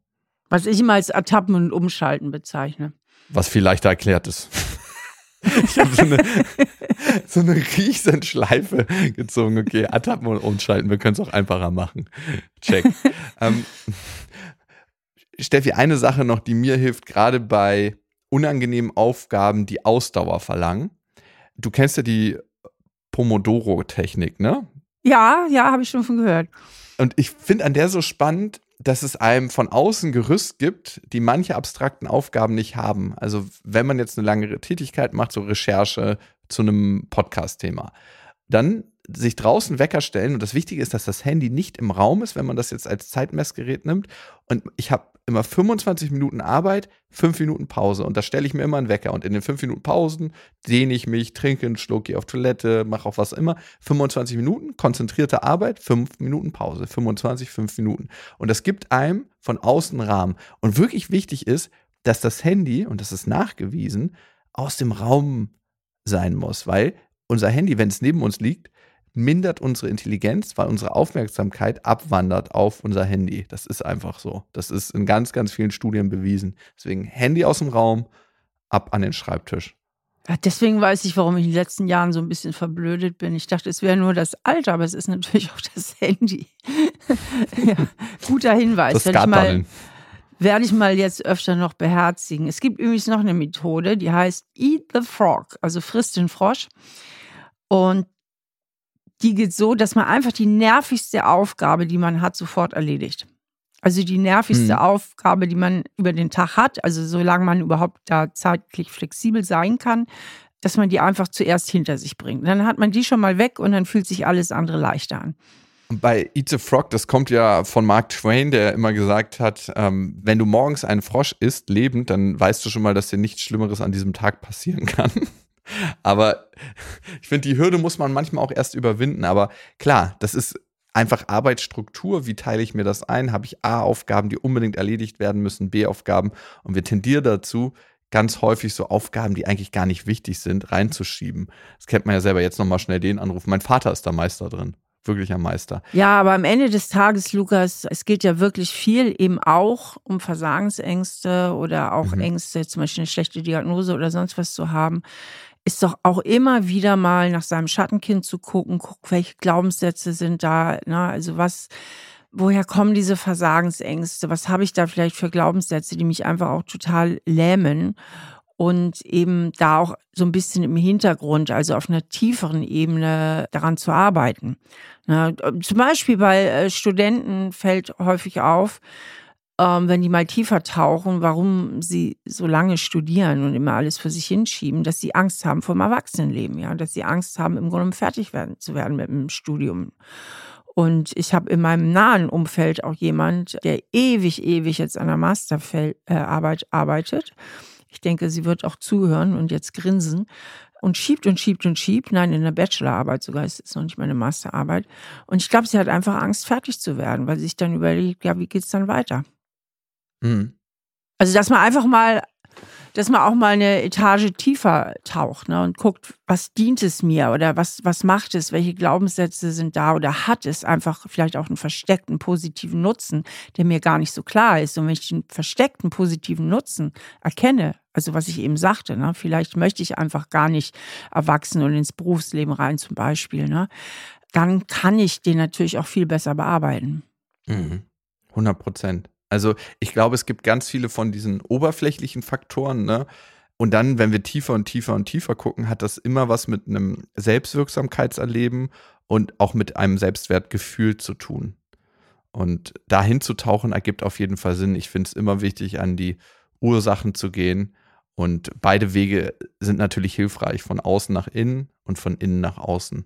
Was ich immer als Ertappen und Umschalten bezeichne. Was viel leichter erklärt ist. ich habe so eine, so eine riesen Schleife gezogen. Okay, Ertappen und Umschalten, wir können es auch einfacher machen. Check. ähm, Steffi, eine Sache noch, die mir hilft, gerade bei unangenehmen Aufgaben, die Ausdauer verlangen. Du kennst ja die Pomodoro-Technik, ne? Ja, ja, habe ich schon von gehört. Und ich finde an der so spannend, dass es einem von außen Gerüst gibt, die manche abstrakten Aufgaben nicht haben. Also wenn man jetzt eine lange Tätigkeit macht, so Recherche zu einem Podcast-Thema, dann sich draußen Wecker stellen. Und das Wichtige ist, dass das Handy nicht im Raum ist, wenn man das jetzt als Zeitmessgerät nimmt. Und ich habe immer 25 Minuten Arbeit, 5 Minuten Pause. Und da stelle ich mir immer einen Wecker. Und in den 5 Minuten Pausen dehne ich mich, trinke einen Schluck, gehe auf Toilette, mache auch was immer. 25 Minuten, konzentrierte Arbeit, 5 Minuten Pause. 25, 5 Minuten. Und das gibt einem von außen Rahmen. Und wirklich wichtig ist, dass das Handy, und das ist nachgewiesen, aus dem Raum sein muss, weil unser Handy, wenn es neben uns liegt, mindert unsere Intelligenz, weil unsere Aufmerksamkeit abwandert auf unser Handy. Das ist einfach so. Das ist in ganz, ganz vielen Studien bewiesen. Deswegen Handy aus dem Raum, ab an den Schreibtisch. Ja, deswegen weiß ich, warum ich in den letzten Jahren so ein bisschen verblödet bin. Ich dachte, es wäre nur das Alter, aber es ist natürlich auch das Handy. ja, guter Hinweis. Das werde ich, mal, werde ich mal jetzt öfter noch beherzigen. Es gibt übrigens noch eine Methode, die heißt Eat the Frog, also frisst den Frosch. Und die geht so, dass man einfach die nervigste Aufgabe, die man hat, sofort erledigt. Also die nervigste hm. Aufgabe, die man über den Tag hat, also solange man überhaupt da zeitlich flexibel sein kann, dass man die einfach zuerst hinter sich bringt. Dann hat man die schon mal weg und dann fühlt sich alles andere leichter an. Bei Eat the Frog, das kommt ja von Mark Twain, der immer gesagt hat, ähm, wenn du morgens einen Frosch isst, lebend, dann weißt du schon mal, dass dir nichts Schlimmeres an diesem Tag passieren kann. Aber ich finde, die Hürde muss man manchmal auch erst überwinden. Aber klar, das ist einfach Arbeitsstruktur. Wie teile ich mir das ein? Habe ich A-Aufgaben, die unbedingt erledigt werden müssen, B-Aufgaben? Und wir tendieren dazu, ganz häufig so Aufgaben, die eigentlich gar nicht wichtig sind, reinzuschieben. Das kennt man ja selber. Jetzt nochmal schnell den Anruf. Mein Vater ist da Meister drin wirklich ein Meister. Ja, aber am Ende des Tages, Lukas, es geht ja wirklich viel eben auch um Versagensängste oder auch mhm. Ängste, zum Beispiel eine schlechte Diagnose oder sonst was zu haben ist doch auch immer wieder mal nach seinem Schattenkind zu gucken, guck, welche Glaubenssätze sind da, ne? also was, woher kommen diese Versagensängste, was habe ich da vielleicht für Glaubenssätze, die mich einfach auch total lähmen und eben da auch so ein bisschen im Hintergrund, also auf einer tieferen Ebene daran zu arbeiten. Ne? Zum Beispiel bei äh, Studenten fällt häufig auf, ähm, wenn die mal tiefer tauchen, warum sie so lange studieren und immer alles für sich hinschieben, dass sie Angst haben vor dem Erwachsenenleben, ja, dass sie Angst haben, im Grunde fertig werden, zu werden mit dem Studium. Und ich habe in meinem nahen Umfeld auch jemand, der ewig, ewig jetzt an der Masterarbeit arbeitet. Ich denke, sie wird auch zuhören und jetzt grinsen und schiebt und schiebt und schiebt. Nein, in der Bachelorarbeit sogar, es ist noch nicht meine Masterarbeit. Und ich glaube, sie hat einfach Angst, fertig zu werden, weil sie sich dann überlegt, ja, wie geht's dann weiter? Mhm. Also, dass man einfach mal, dass man auch mal eine Etage tiefer taucht ne, und guckt, was dient es mir oder was, was macht es, welche Glaubenssätze sind da oder hat es einfach vielleicht auch einen versteckten positiven Nutzen, der mir gar nicht so klar ist. Und wenn ich den versteckten positiven Nutzen erkenne, also was ich eben sagte, ne, vielleicht möchte ich einfach gar nicht erwachsen und ins Berufsleben rein zum Beispiel, ne, dann kann ich den natürlich auch viel besser bearbeiten. Mhm. 100 Prozent. Also ich glaube, es gibt ganz viele von diesen oberflächlichen Faktoren, ne? Und dann, wenn wir tiefer und tiefer und tiefer gucken, hat das immer was mit einem Selbstwirksamkeitserleben und auch mit einem Selbstwertgefühl zu tun. Und dahin zu tauchen ergibt auf jeden Fall Sinn. Ich finde es immer wichtig, an die Ursachen zu gehen. Und beide Wege sind natürlich hilfreich, von außen nach innen und von innen nach außen.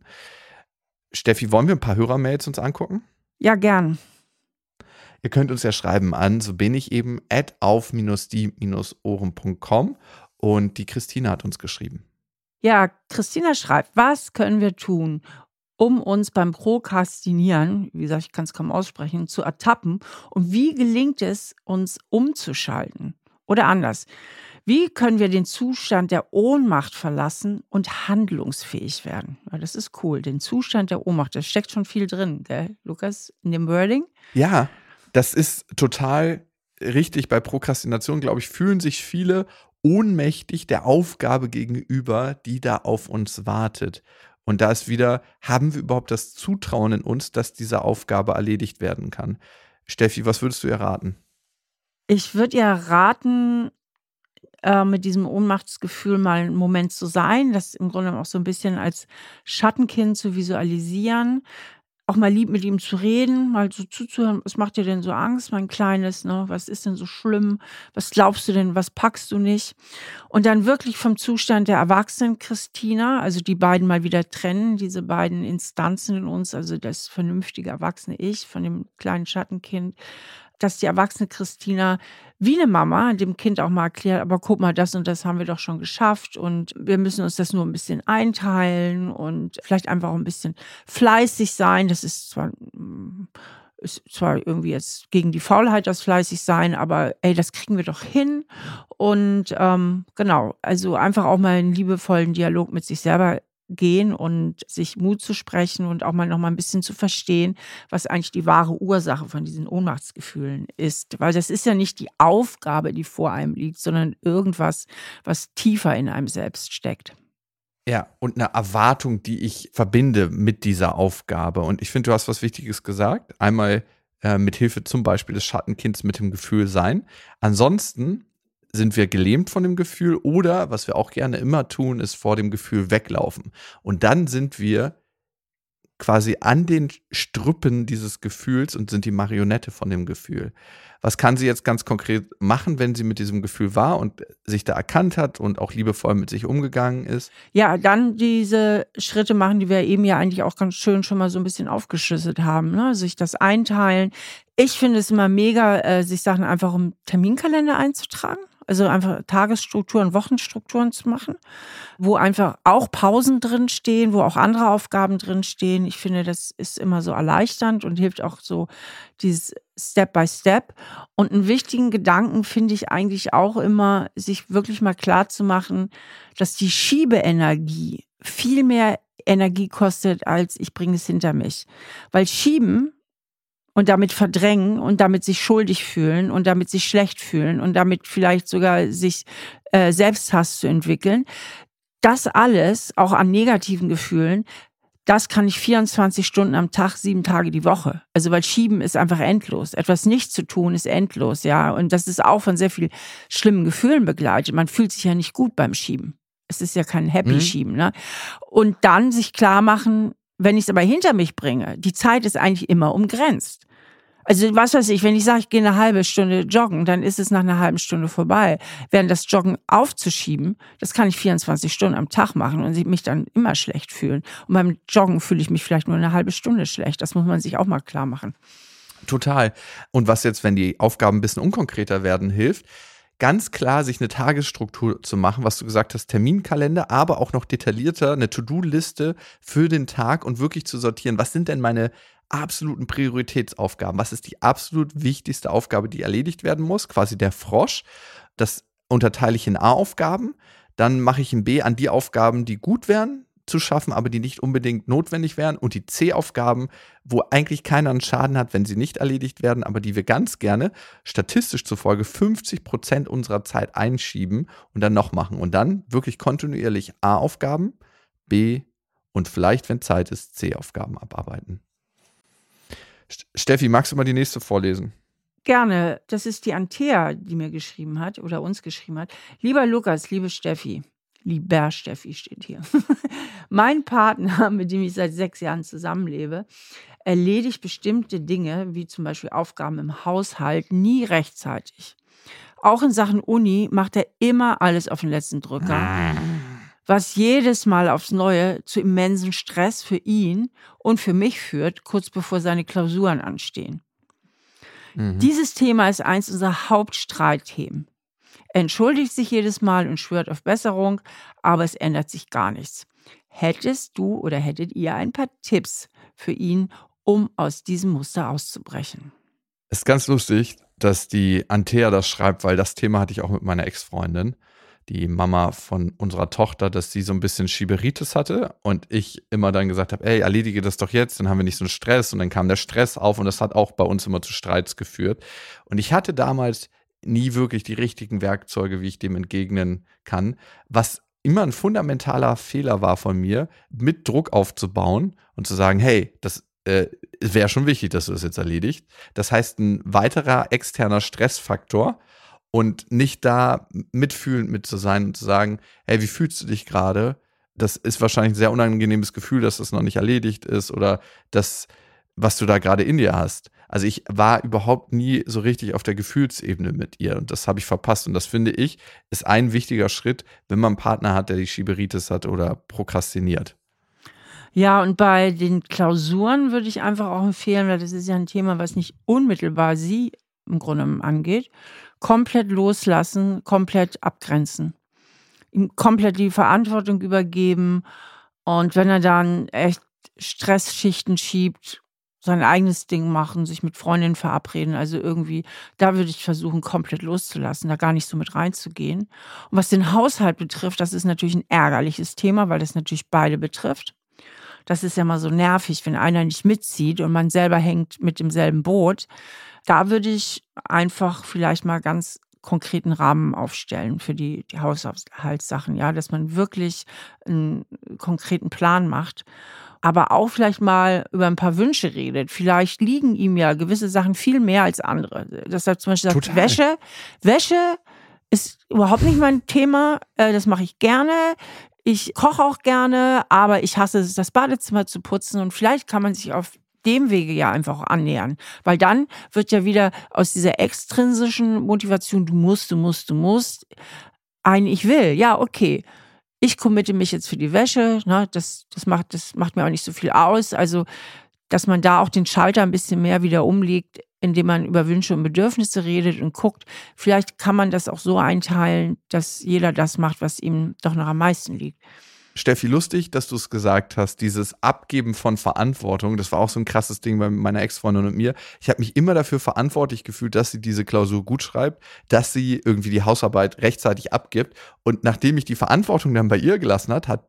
Steffi, wollen wir ein paar Hörermails uns angucken? Ja, gern. Ihr könnt uns ja schreiben an, so bin ich eben, at auf-die-ohren.com und die Christina hat uns geschrieben. Ja, Christina schreibt, was können wir tun, um uns beim Prokrastinieren, wie gesagt, ich kann es kaum aussprechen, zu ertappen und wie gelingt es uns umzuschalten? Oder anders, wie können wir den Zustand der Ohnmacht verlassen und handlungsfähig werden? Ja, das ist cool, den Zustand der Ohnmacht, da steckt schon viel drin, gell, Lukas, in dem Wording? Ja, das ist total richtig. Bei Prokrastination, glaube ich, fühlen sich viele ohnmächtig der Aufgabe gegenüber, die da auf uns wartet. Und da ist wieder, haben wir überhaupt das Zutrauen in uns, dass diese Aufgabe erledigt werden kann? Steffi, was würdest du ihr raten? Ich würde ihr raten, äh, mit diesem Ohnmachtsgefühl mal einen Moment zu sein, das im Grunde auch so ein bisschen als Schattenkind zu visualisieren, auch mal lieb mit ihm zu reden, mal so zuzuhören, was macht dir denn so Angst, mein Kleines, ne? Was ist denn so schlimm? Was glaubst du denn, was packst du nicht? Und dann wirklich vom Zustand der Erwachsenen Christina, also die beiden mal wieder trennen, diese beiden Instanzen in uns, also das vernünftige erwachsene Ich von dem kleinen Schattenkind, dass die erwachsene Christina wie eine Mama dem Kind auch mal erklärt, aber guck mal, das und das haben wir doch schon geschafft und wir müssen uns das nur ein bisschen einteilen und vielleicht einfach ein bisschen fleißig sein. Das ist zwar mm, ist zwar irgendwie jetzt gegen die Faulheit das fleißig sein, aber ey, das kriegen wir doch hin. Und ähm, genau, also einfach auch mal einen liebevollen Dialog mit sich selber gehen und sich Mut zu sprechen und auch mal noch mal ein bisschen zu verstehen, was eigentlich die wahre Ursache von diesen Ohnmachtsgefühlen ist, weil das ist ja nicht die Aufgabe, die vor einem liegt, sondern irgendwas, was tiefer in einem selbst steckt. Ja, und eine Erwartung, die ich verbinde mit dieser Aufgabe. Und ich finde, du hast was Wichtiges gesagt. Einmal äh, mit Hilfe zum Beispiel des Schattenkinds mit dem Gefühl sein. Ansonsten sind wir gelähmt von dem Gefühl oder, was wir auch gerne immer tun, ist vor dem Gefühl weglaufen. Und dann sind wir quasi an den Strüppen dieses Gefühls und sind die Marionette von dem Gefühl. Was kann sie jetzt ganz konkret machen, wenn sie mit diesem Gefühl war und sich da erkannt hat und auch liebevoll mit sich umgegangen ist? Ja, dann diese Schritte machen, die wir eben ja eigentlich auch ganz schön schon mal so ein bisschen aufgeschlüsselt haben, ne? sich das einteilen. Ich finde es immer mega, äh, sich Sachen einfach im Terminkalender einzutragen. Also einfach Tagesstrukturen, Wochenstrukturen zu machen, wo einfach auch Pausen drinstehen, wo auch andere Aufgaben drinstehen. Ich finde, das ist immer so erleichternd und hilft auch so dieses Step by Step. Und einen wichtigen Gedanken finde ich eigentlich auch immer, sich wirklich mal klar zu machen, dass die Schiebeenergie viel mehr Energie kostet, als ich bringe es hinter mich. Weil Schieben und damit verdrängen und damit sich schuldig fühlen und damit sich schlecht fühlen und damit vielleicht sogar sich äh, Selbsthass zu entwickeln. Das alles, auch an negativen Gefühlen, das kann ich 24 Stunden am Tag, sieben Tage die Woche. Also weil Schieben ist einfach endlos. Etwas nicht zu tun ist endlos, ja. Und das ist auch von sehr viel schlimmen Gefühlen begleitet. Man fühlt sich ja nicht gut beim Schieben. Es ist ja kein Happy mhm. Schieben, ne? Und dann sich klar machen, wenn ich es aber hinter mich bringe, die Zeit ist eigentlich immer umgrenzt. Also was weiß ich, wenn ich sage, ich gehe eine halbe Stunde joggen, dann ist es nach einer halben Stunde vorbei. Während das Joggen aufzuschieben, das kann ich 24 Stunden am Tag machen und mich dann immer schlecht fühlen. Und beim Joggen fühle ich mich vielleicht nur eine halbe Stunde schlecht. Das muss man sich auch mal klar machen. Total. Und was jetzt, wenn die Aufgaben ein bisschen unkonkreter werden, hilft, ganz klar sich eine Tagesstruktur zu machen, was du gesagt hast, Terminkalender, aber auch noch detaillierter eine To-Do-Liste für den Tag und wirklich zu sortieren, was sind denn meine absoluten Prioritätsaufgaben? Was ist die absolut wichtigste Aufgabe, die erledigt werden muss? Quasi der Frosch. Das unterteile ich in A-Aufgaben. Dann mache ich in B an die Aufgaben, die gut wären zu schaffen, aber die nicht unbedingt notwendig wären. Und die C-Aufgaben, wo eigentlich keiner einen Schaden hat, wenn sie nicht erledigt werden, aber die wir ganz gerne statistisch zufolge 50 Prozent unserer Zeit einschieben und dann noch machen. Und dann wirklich kontinuierlich A-Aufgaben, B und vielleicht, wenn Zeit ist, C-Aufgaben abarbeiten. Steffi, magst du mal die nächste vorlesen? Gerne. Das ist die Antea, die mir geschrieben hat oder uns geschrieben hat. Lieber Lukas, liebe Steffi, lieber Steffi steht hier. mein Partner, mit dem ich seit sechs Jahren zusammenlebe, erledigt bestimmte Dinge, wie zum Beispiel Aufgaben im Haushalt, nie rechtzeitig. Auch in Sachen Uni macht er immer alles auf den letzten Drücker. Was jedes Mal aufs Neue zu immensen Stress für ihn und für mich führt, kurz bevor seine Klausuren anstehen. Mhm. Dieses Thema ist eins unserer Hauptstreitthemen. Er entschuldigt sich jedes Mal und schwört auf Besserung, aber es ändert sich gar nichts. Hättest du oder hättet ihr ein paar Tipps für ihn, um aus diesem Muster auszubrechen? Es ist ganz lustig, dass die Antea das schreibt, weil das Thema hatte ich auch mit meiner Ex-Freundin die Mama von unserer Tochter, dass sie so ein bisschen Schieberitis hatte und ich immer dann gesagt habe, ey, erledige das doch jetzt, dann haben wir nicht so einen Stress und dann kam der Stress auf und das hat auch bei uns immer zu Streits geführt. Und ich hatte damals nie wirklich die richtigen Werkzeuge, wie ich dem entgegnen kann, was immer ein fundamentaler Fehler war von mir, mit Druck aufzubauen und zu sagen, hey, das äh, wäre schon wichtig, dass du das jetzt erledigt. Das heißt, ein weiterer externer Stressfaktor, und nicht da mitfühlend mit zu sein und zu sagen, hey, wie fühlst du dich gerade? Das ist wahrscheinlich ein sehr unangenehmes Gefühl, dass das noch nicht erledigt ist oder dass was du da gerade in dir hast. Also ich war überhaupt nie so richtig auf der Gefühlsebene mit ihr und das habe ich verpasst. Und das finde ich, ist ein wichtiger Schritt, wenn man einen Partner hat, der die Schieberitis hat oder prokrastiniert. Ja, und bei den Klausuren würde ich einfach auch empfehlen, weil das ist ja ein Thema, was nicht unmittelbar sie im Grunde angeht, komplett loslassen, komplett abgrenzen. Ihm komplett die Verantwortung übergeben. Und wenn er dann echt Stressschichten schiebt, sein eigenes Ding machen, sich mit Freundinnen verabreden. Also irgendwie, da würde ich versuchen, komplett loszulassen, da gar nicht so mit reinzugehen. Und was den Haushalt betrifft, das ist natürlich ein ärgerliches Thema, weil das natürlich beide betrifft. Das ist ja mal so nervig, wenn einer nicht mitzieht und man selber hängt mit demselben Boot. Da würde ich einfach vielleicht mal ganz konkreten Rahmen aufstellen für die, die Haushaltssachen, ja, dass man wirklich einen konkreten Plan macht aber auch vielleicht mal über ein paar Wünsche redet. Vielleicht liegen ihm ja gewisse Sachen viel mehr als andere. Deshalb zum Beispiel sagt, Wäsche, Wäsche ist überhaupt nicht mein Thema. Äh, das mache ich gerne. Ich koche auch gerne, aber ich hasse es, das Badezimmer zu putzen. Und vielleicht kann man sich auf dem Wege ja einfach annähern. Weil dann wird ja wieder aus dieser extrinsischen Motivation, du musst, du musst, du musst, ein Ich will. Ja, okay ich committe mich jetzt für die Wäsche, ne, das, das, macht, das macht mir auch nicht so viel aus. Also, dass man da auch den Schalter ein bisschen mehr wieder umlegt, indem man über Wünsche und Bedürfnisse redet und guckt, vielleicht kann man das auch so einteilen, dass jeder das macht, was ihm doch noch am meisten liegt. Steffi, lustig, dass du es gesagt hast, dieses Abgeben von Verantwortung, das war auch so ein krasses Ding bei meiner Ex-Freundin und mir. Ich habe mich immer dafür verantwortlich gefühlt, dass sie diese Klausur gut schreibt, dass sie irgendwie die Hausarbeit rechtzeitig abgibt. Und nachdem ich die Verantwortung dann bei ihr gelassen hat, hat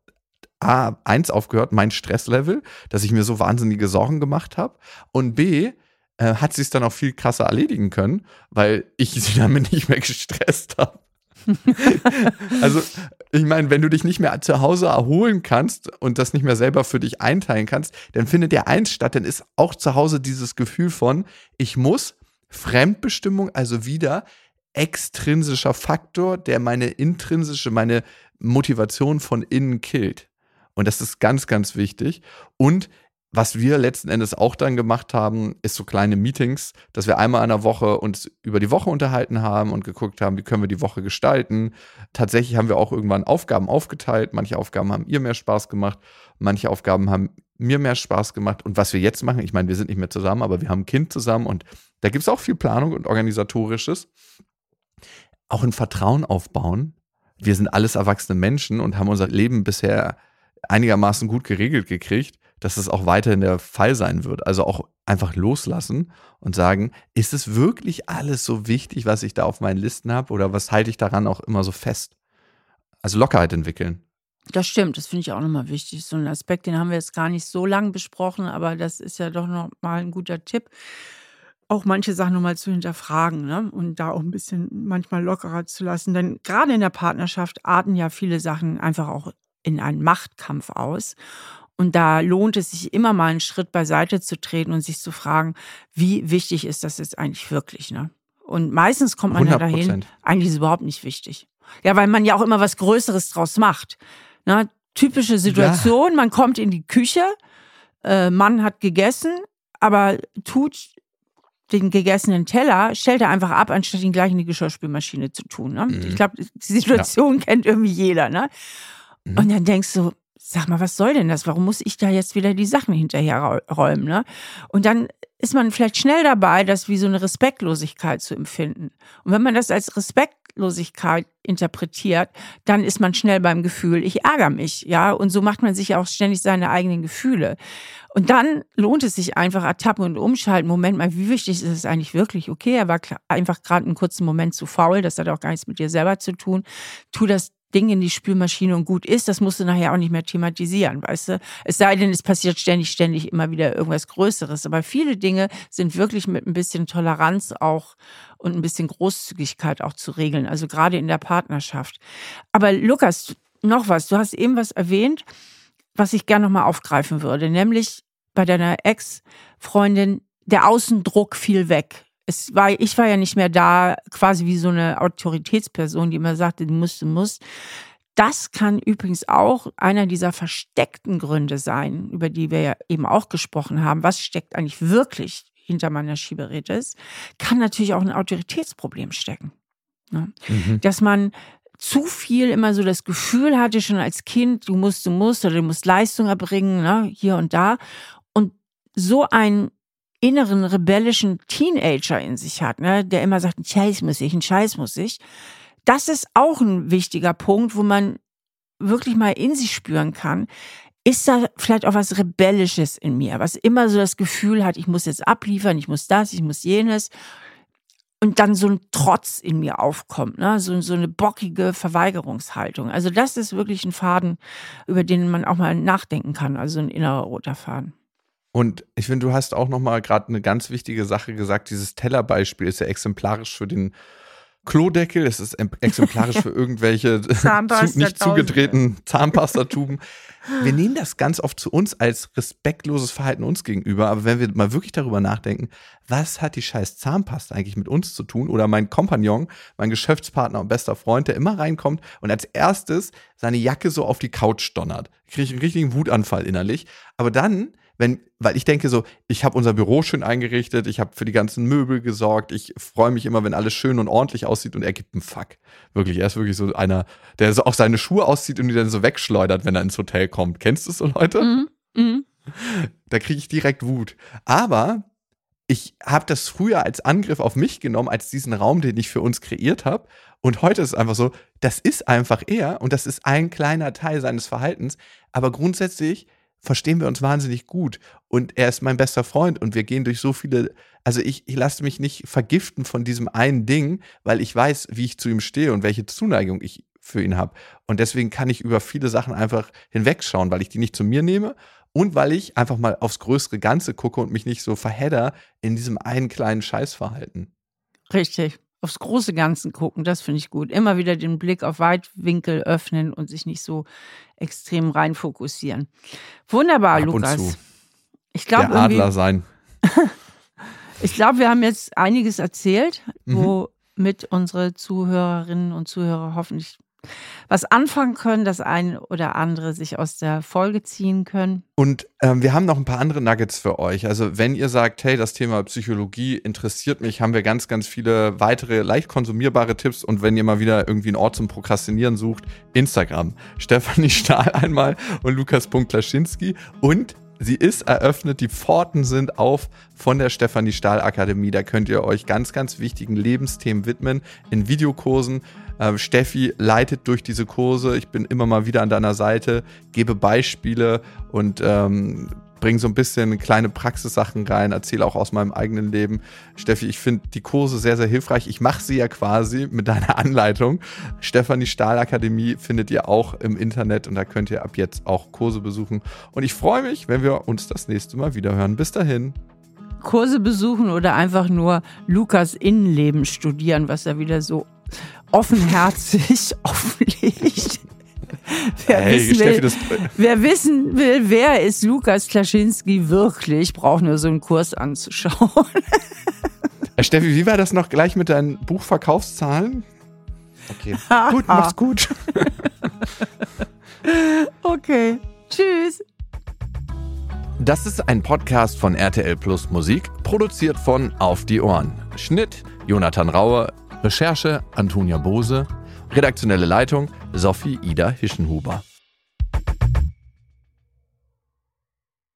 A, eins aufgehört, mein Stresslevel, dass ich mir so wahnsinnige Sorgen gemacht habe. Und B, äh, hat sie es dann auch viel krasser erledigen können, weil ich sie damit nicht mehr gestresst habe. also, ich meine, wenn du dich nicht mehr zu Hause erholen kannst und das nicht mehr selber für dich einteilen kannst, dann findet der eins statt, dann ist auch zu Hause dieses Gefühl von, ich muss Fremdbestimmung, also wieder extrinsischer Faktor, der meine intrinsische, meine Motivation von innen killt. Und das ist ganz, ganz wichtig. Und was wir letzten Endes auch dann gemacht haben, ist so kleine Meetings, dass wir einmal in der Woche uns über die Woche unterhalten haben und geguckt haben, wie können wir die Woche gestalten. Tatsächlich haben wir auch irgendwann Aufgaben aufgeteilt. Manche Aufgaben haben ihr mehr Spaß gemacht, manche Aufgaben haben mir mehr Spaß gemacht. Und was wir jetzt machen, ich meine, wir sind nicht mehr zusammen, aber wir haben ein Kind zusammen und da gibt es auch viel Planung und organisatorisches. Auch ein Vertrauen aufbauen. Wir sind alles erwachsene Menschen und haben unser Leben bisher einigermaßen gut geregelt gekriegt dass es auch weiterhin der Fall sein wird. Also auch einfach loslassen und sagen, ist es wirklich alles so wichtig, was ich da auf meinen Listen habe oder was halte ich daran auch immer so fest? Also Lockerheit entwickeln. Das stimmt, das finde ich auch nochmal wichtig. So ein Aspekt, den haben wir jetzt gar nicht so lange besprochen, aber das ist ja doch nochmal ein guter Tipp, auch manche Sachen nochmal zu hinterfragen ne? und da auch ein bisschen manchmal lockerer zu lassen. Denn gerade in der Partnerschaft arten ja viele Sachen einfach auch in einen Machtkampf aus. Und da lohnt es sich immer mal einen Schritt beiseite zu treten und sich zu fragen, wie wichtig ist das jetzt eigentlich wirklich, ne? Und meistens kommt man 100%. ja dahin, eigentlich ist es überhaupt nicht wichtig. Ja, weil man ja auch immer was Größeres draus macht. Ne? Typische Situation, ja. man kommt in die Küche, äh, Mann hat gegessen, aber tut den gegessenen Teller, stellt er einfach ab, anstatt ihn gleich in die Geschirrspülmaschine zu tun. Ne? Mhm. Ich glaube, die Situation ja. kennt irgendwie jeder. Ne? Mhm. Und dann denkst du, sag mal, was soll denn das? Warum muss ich da jetzt wieder die Sachen hinterher räumen? Ne? Und dann ist man vielleicht schnell dabei, das wie so eine Respektlosigkeit zu empfinden. Und wenn man das als Respektlosigkeit interpretiert, dann ist man schnell beim Gefühl, ich ärgere mich, ja. Und so macht man sich auch ständig seine eigenen Gefühle. Und dann lohnt es sich einfach ertappen und umschalten. Moment mal, wie wichtig ist es eigentlich wirklich? Okay, er war einfach gerade einen kurzen Moment zu faul, das hat auch gar nichts mit dir selber zu tun. Tu das Ding in die Spülmaschine und gut ist, das musst du nachher auch nicht mehr thematisieren, weißt du? Es sei denn, es passiert ständig, ständig immer wieder irgendwas Größeres. Aber viele Dinge sind wirklich mit ein bisschen Toleranz auch und ein bisschen Großzügigkeit auch zu regeln, also gerade in der Partnerschaft. Aber Lukas, noch was. Du hast eben was erwähnt, was ich gerne nochmal aufgreifen würde, nämlich bei deiner Ex-Freundin, der Außendruck fiel weg es war, ich war ja nicht mehr da, quasi wie so eine Autoritätsperson, die immer sagte, du musst, du musst. das kann übrigens auch einer dieser versteckten Gründe sein, über die wir ja eben auch gesprochen haben. Was steckt eigentlich wirklich hinter meiner Schieberitis? Kann natürlich auch ein Autoritätsproblem stecken. Ne? Mhm. Dass man zu viel immer so das Gefühl hatte, schon als Kind, du musst, du musst oder du musst Leistung erbringen, ne? hier und da. Und so einen inneren rebellischen Teenager in sich hat, ne? der immer sagt, ein Scheiß muss ich, ein Scheiß muss ich das ist auch ein wichtiger Punkt, wo man wirklich mal in sich spüren kann. Ist da vielleicht auch was Rebellisches in mir, was immer so das Gefühl hat, ich muss jetzt abliefern, ich muss das, ich muss jenes. Und dann so ein Trotz in mir aufkommt, ne? so, so eine bockige Verweigerungshaltung. Also das ist wirklich ein Faden, über den man auch mal nachdenken kann, also ein innerer roter Faden. Und ich finde, du hast auch noch mal gerade eine ganz wichtige Sache gesagt. Dieses Tellerbeispiel ist ja exemplarisch für den Klodeckel, es ist exemplarisch für irgendwelche zu, nicht zugedrehten Zahnpastatuben. Wir nehmen das ganz oft zu uns als respektloses Verhalten uns gegenüber, aber wenn wir mal wirklich darüber nachdenken, was hat die scheiß Zahnpasta eigentlich mit uns zu tun? Oder mein Kompagnon, mein Geschäftspartner und bester Freund, der immer reinkommt und als erstes seine Jacke so auf die Couch donnert. Kriege ich einen richtigen Wutanfall innerlich. Aber dann wenn, weil ich denke so, ich habe unser Büro schön eingerichtet, ich habe für die ganzen Möbel gesorgt, ich freue mich immer, wenn alles schön und ordentlich aussieht und er gibt einen Fuck. Wirklich, er ist wirklich so einer, der so auch seine Schuhe auszieht und die dann so wegschleudert, wenn er ins Hotel kommt. Kennst du so Leute? Mhm. Mhm. Da kriege ich direkt Wut. Aber ich habe das früher als Angriff auf mich genommen, als diesen Raum, den ich für uns kreiert habe. Und heute ist es einfach so, das ist einfach er und das ist ein kleiner Teil seines Verhaltens. Aber grundsätzlich verstehen wir uns wahnsinnig gut. Und er ist mein bester Freund und wir gehen durch so viele, also ich, ich lasse mich nicht vergiften von diesem einen Ding, weil ich weiß, wie ich zu ihm stehe und welche Zuneigung ich für ihn habe. Und deswegen kann ich über viele Sachen einfach hinwegschauen, weil ich die nicht zu mir nehme und weil ich einfach mal aufs größere Ganze gucke und mich nicht so verhedder in diesem einen kleinen Scheißverhalten. Richtig aufs große Ganze gucken, das finde ich gut. Immer wieder den Blick auf Weitwinkel öffnen und sich nicht so extrem rein fokussieren. Wunderbar, Ab Lukas. Ich glaube, Der Adler sein. ich glaube, wir haben jetzt einiges erzählt, mhm. womit unsere Zuhörerinnen und Zuhörer hoffentlich was anfangen können, das ein oder andere sich aus der Folge ziehen können. Und ähm, wir haben noch ein paar andere Nuggets für euch. Also wenn ihr sagt, hey, das Thema Psychologie interessiert mich, haben wir ganz, ganz viele weitere leicht konsumierbare Tipps. Und wenn ihr mal wieder irgendwie einen Ort zum Prokrastinieren sucht, Instagram. Stefanie Stahl einmal und Lukas.Klaschinski und Sie ist eröffnet, die Pforten sind auf von der Stefanie Stahl Akademie. Da könnt ihr euch ganz, ganz wichtigen Lebensthemen widmen in Videokursen. Äh, Steffi leitet durch diese Kurse. Ich bin immer mal wieder an deiner Seite, gebe Beispiele und ähm, bringe so ein bisschen kleine Praxissachen rein, erzähle auch aus meinem eigenen Leben. Steffi, ich finde die Kurse sehr, sehr hilfreich. Ich mache sie ja quasi mit deiner Anleitung. Stefanie Stahl Akademie findet ihr auch im Internet und da könnt ihr ab jetzt auch Kurse besuchen. Und ich freue mich, wenn wir uns das nächste Mal wieder hören. Bis dahin. Kurse besuchen oder einfach nur Lukas Innenleben studieren, was er wieder so offenherzig offenlegt. Wer, hey, wissen will, wer wissen will, wer ist Lukas Klaschinski wirklich, braucht nur so einen Kurs anzuschauen. Äh, Steffi, wie war das noch gleich mit deinen Buchverkaufszahlen? Okay. gut, mach's gut. okay. Tschüss. Das ist ein Podcast von RTL Plus Musik, produziert von Auf die Ohren. Schnitt Jonathan Raue, Recherche Antonia Bose, redaktionelle Leitung Sophie Ida Hischenhuber.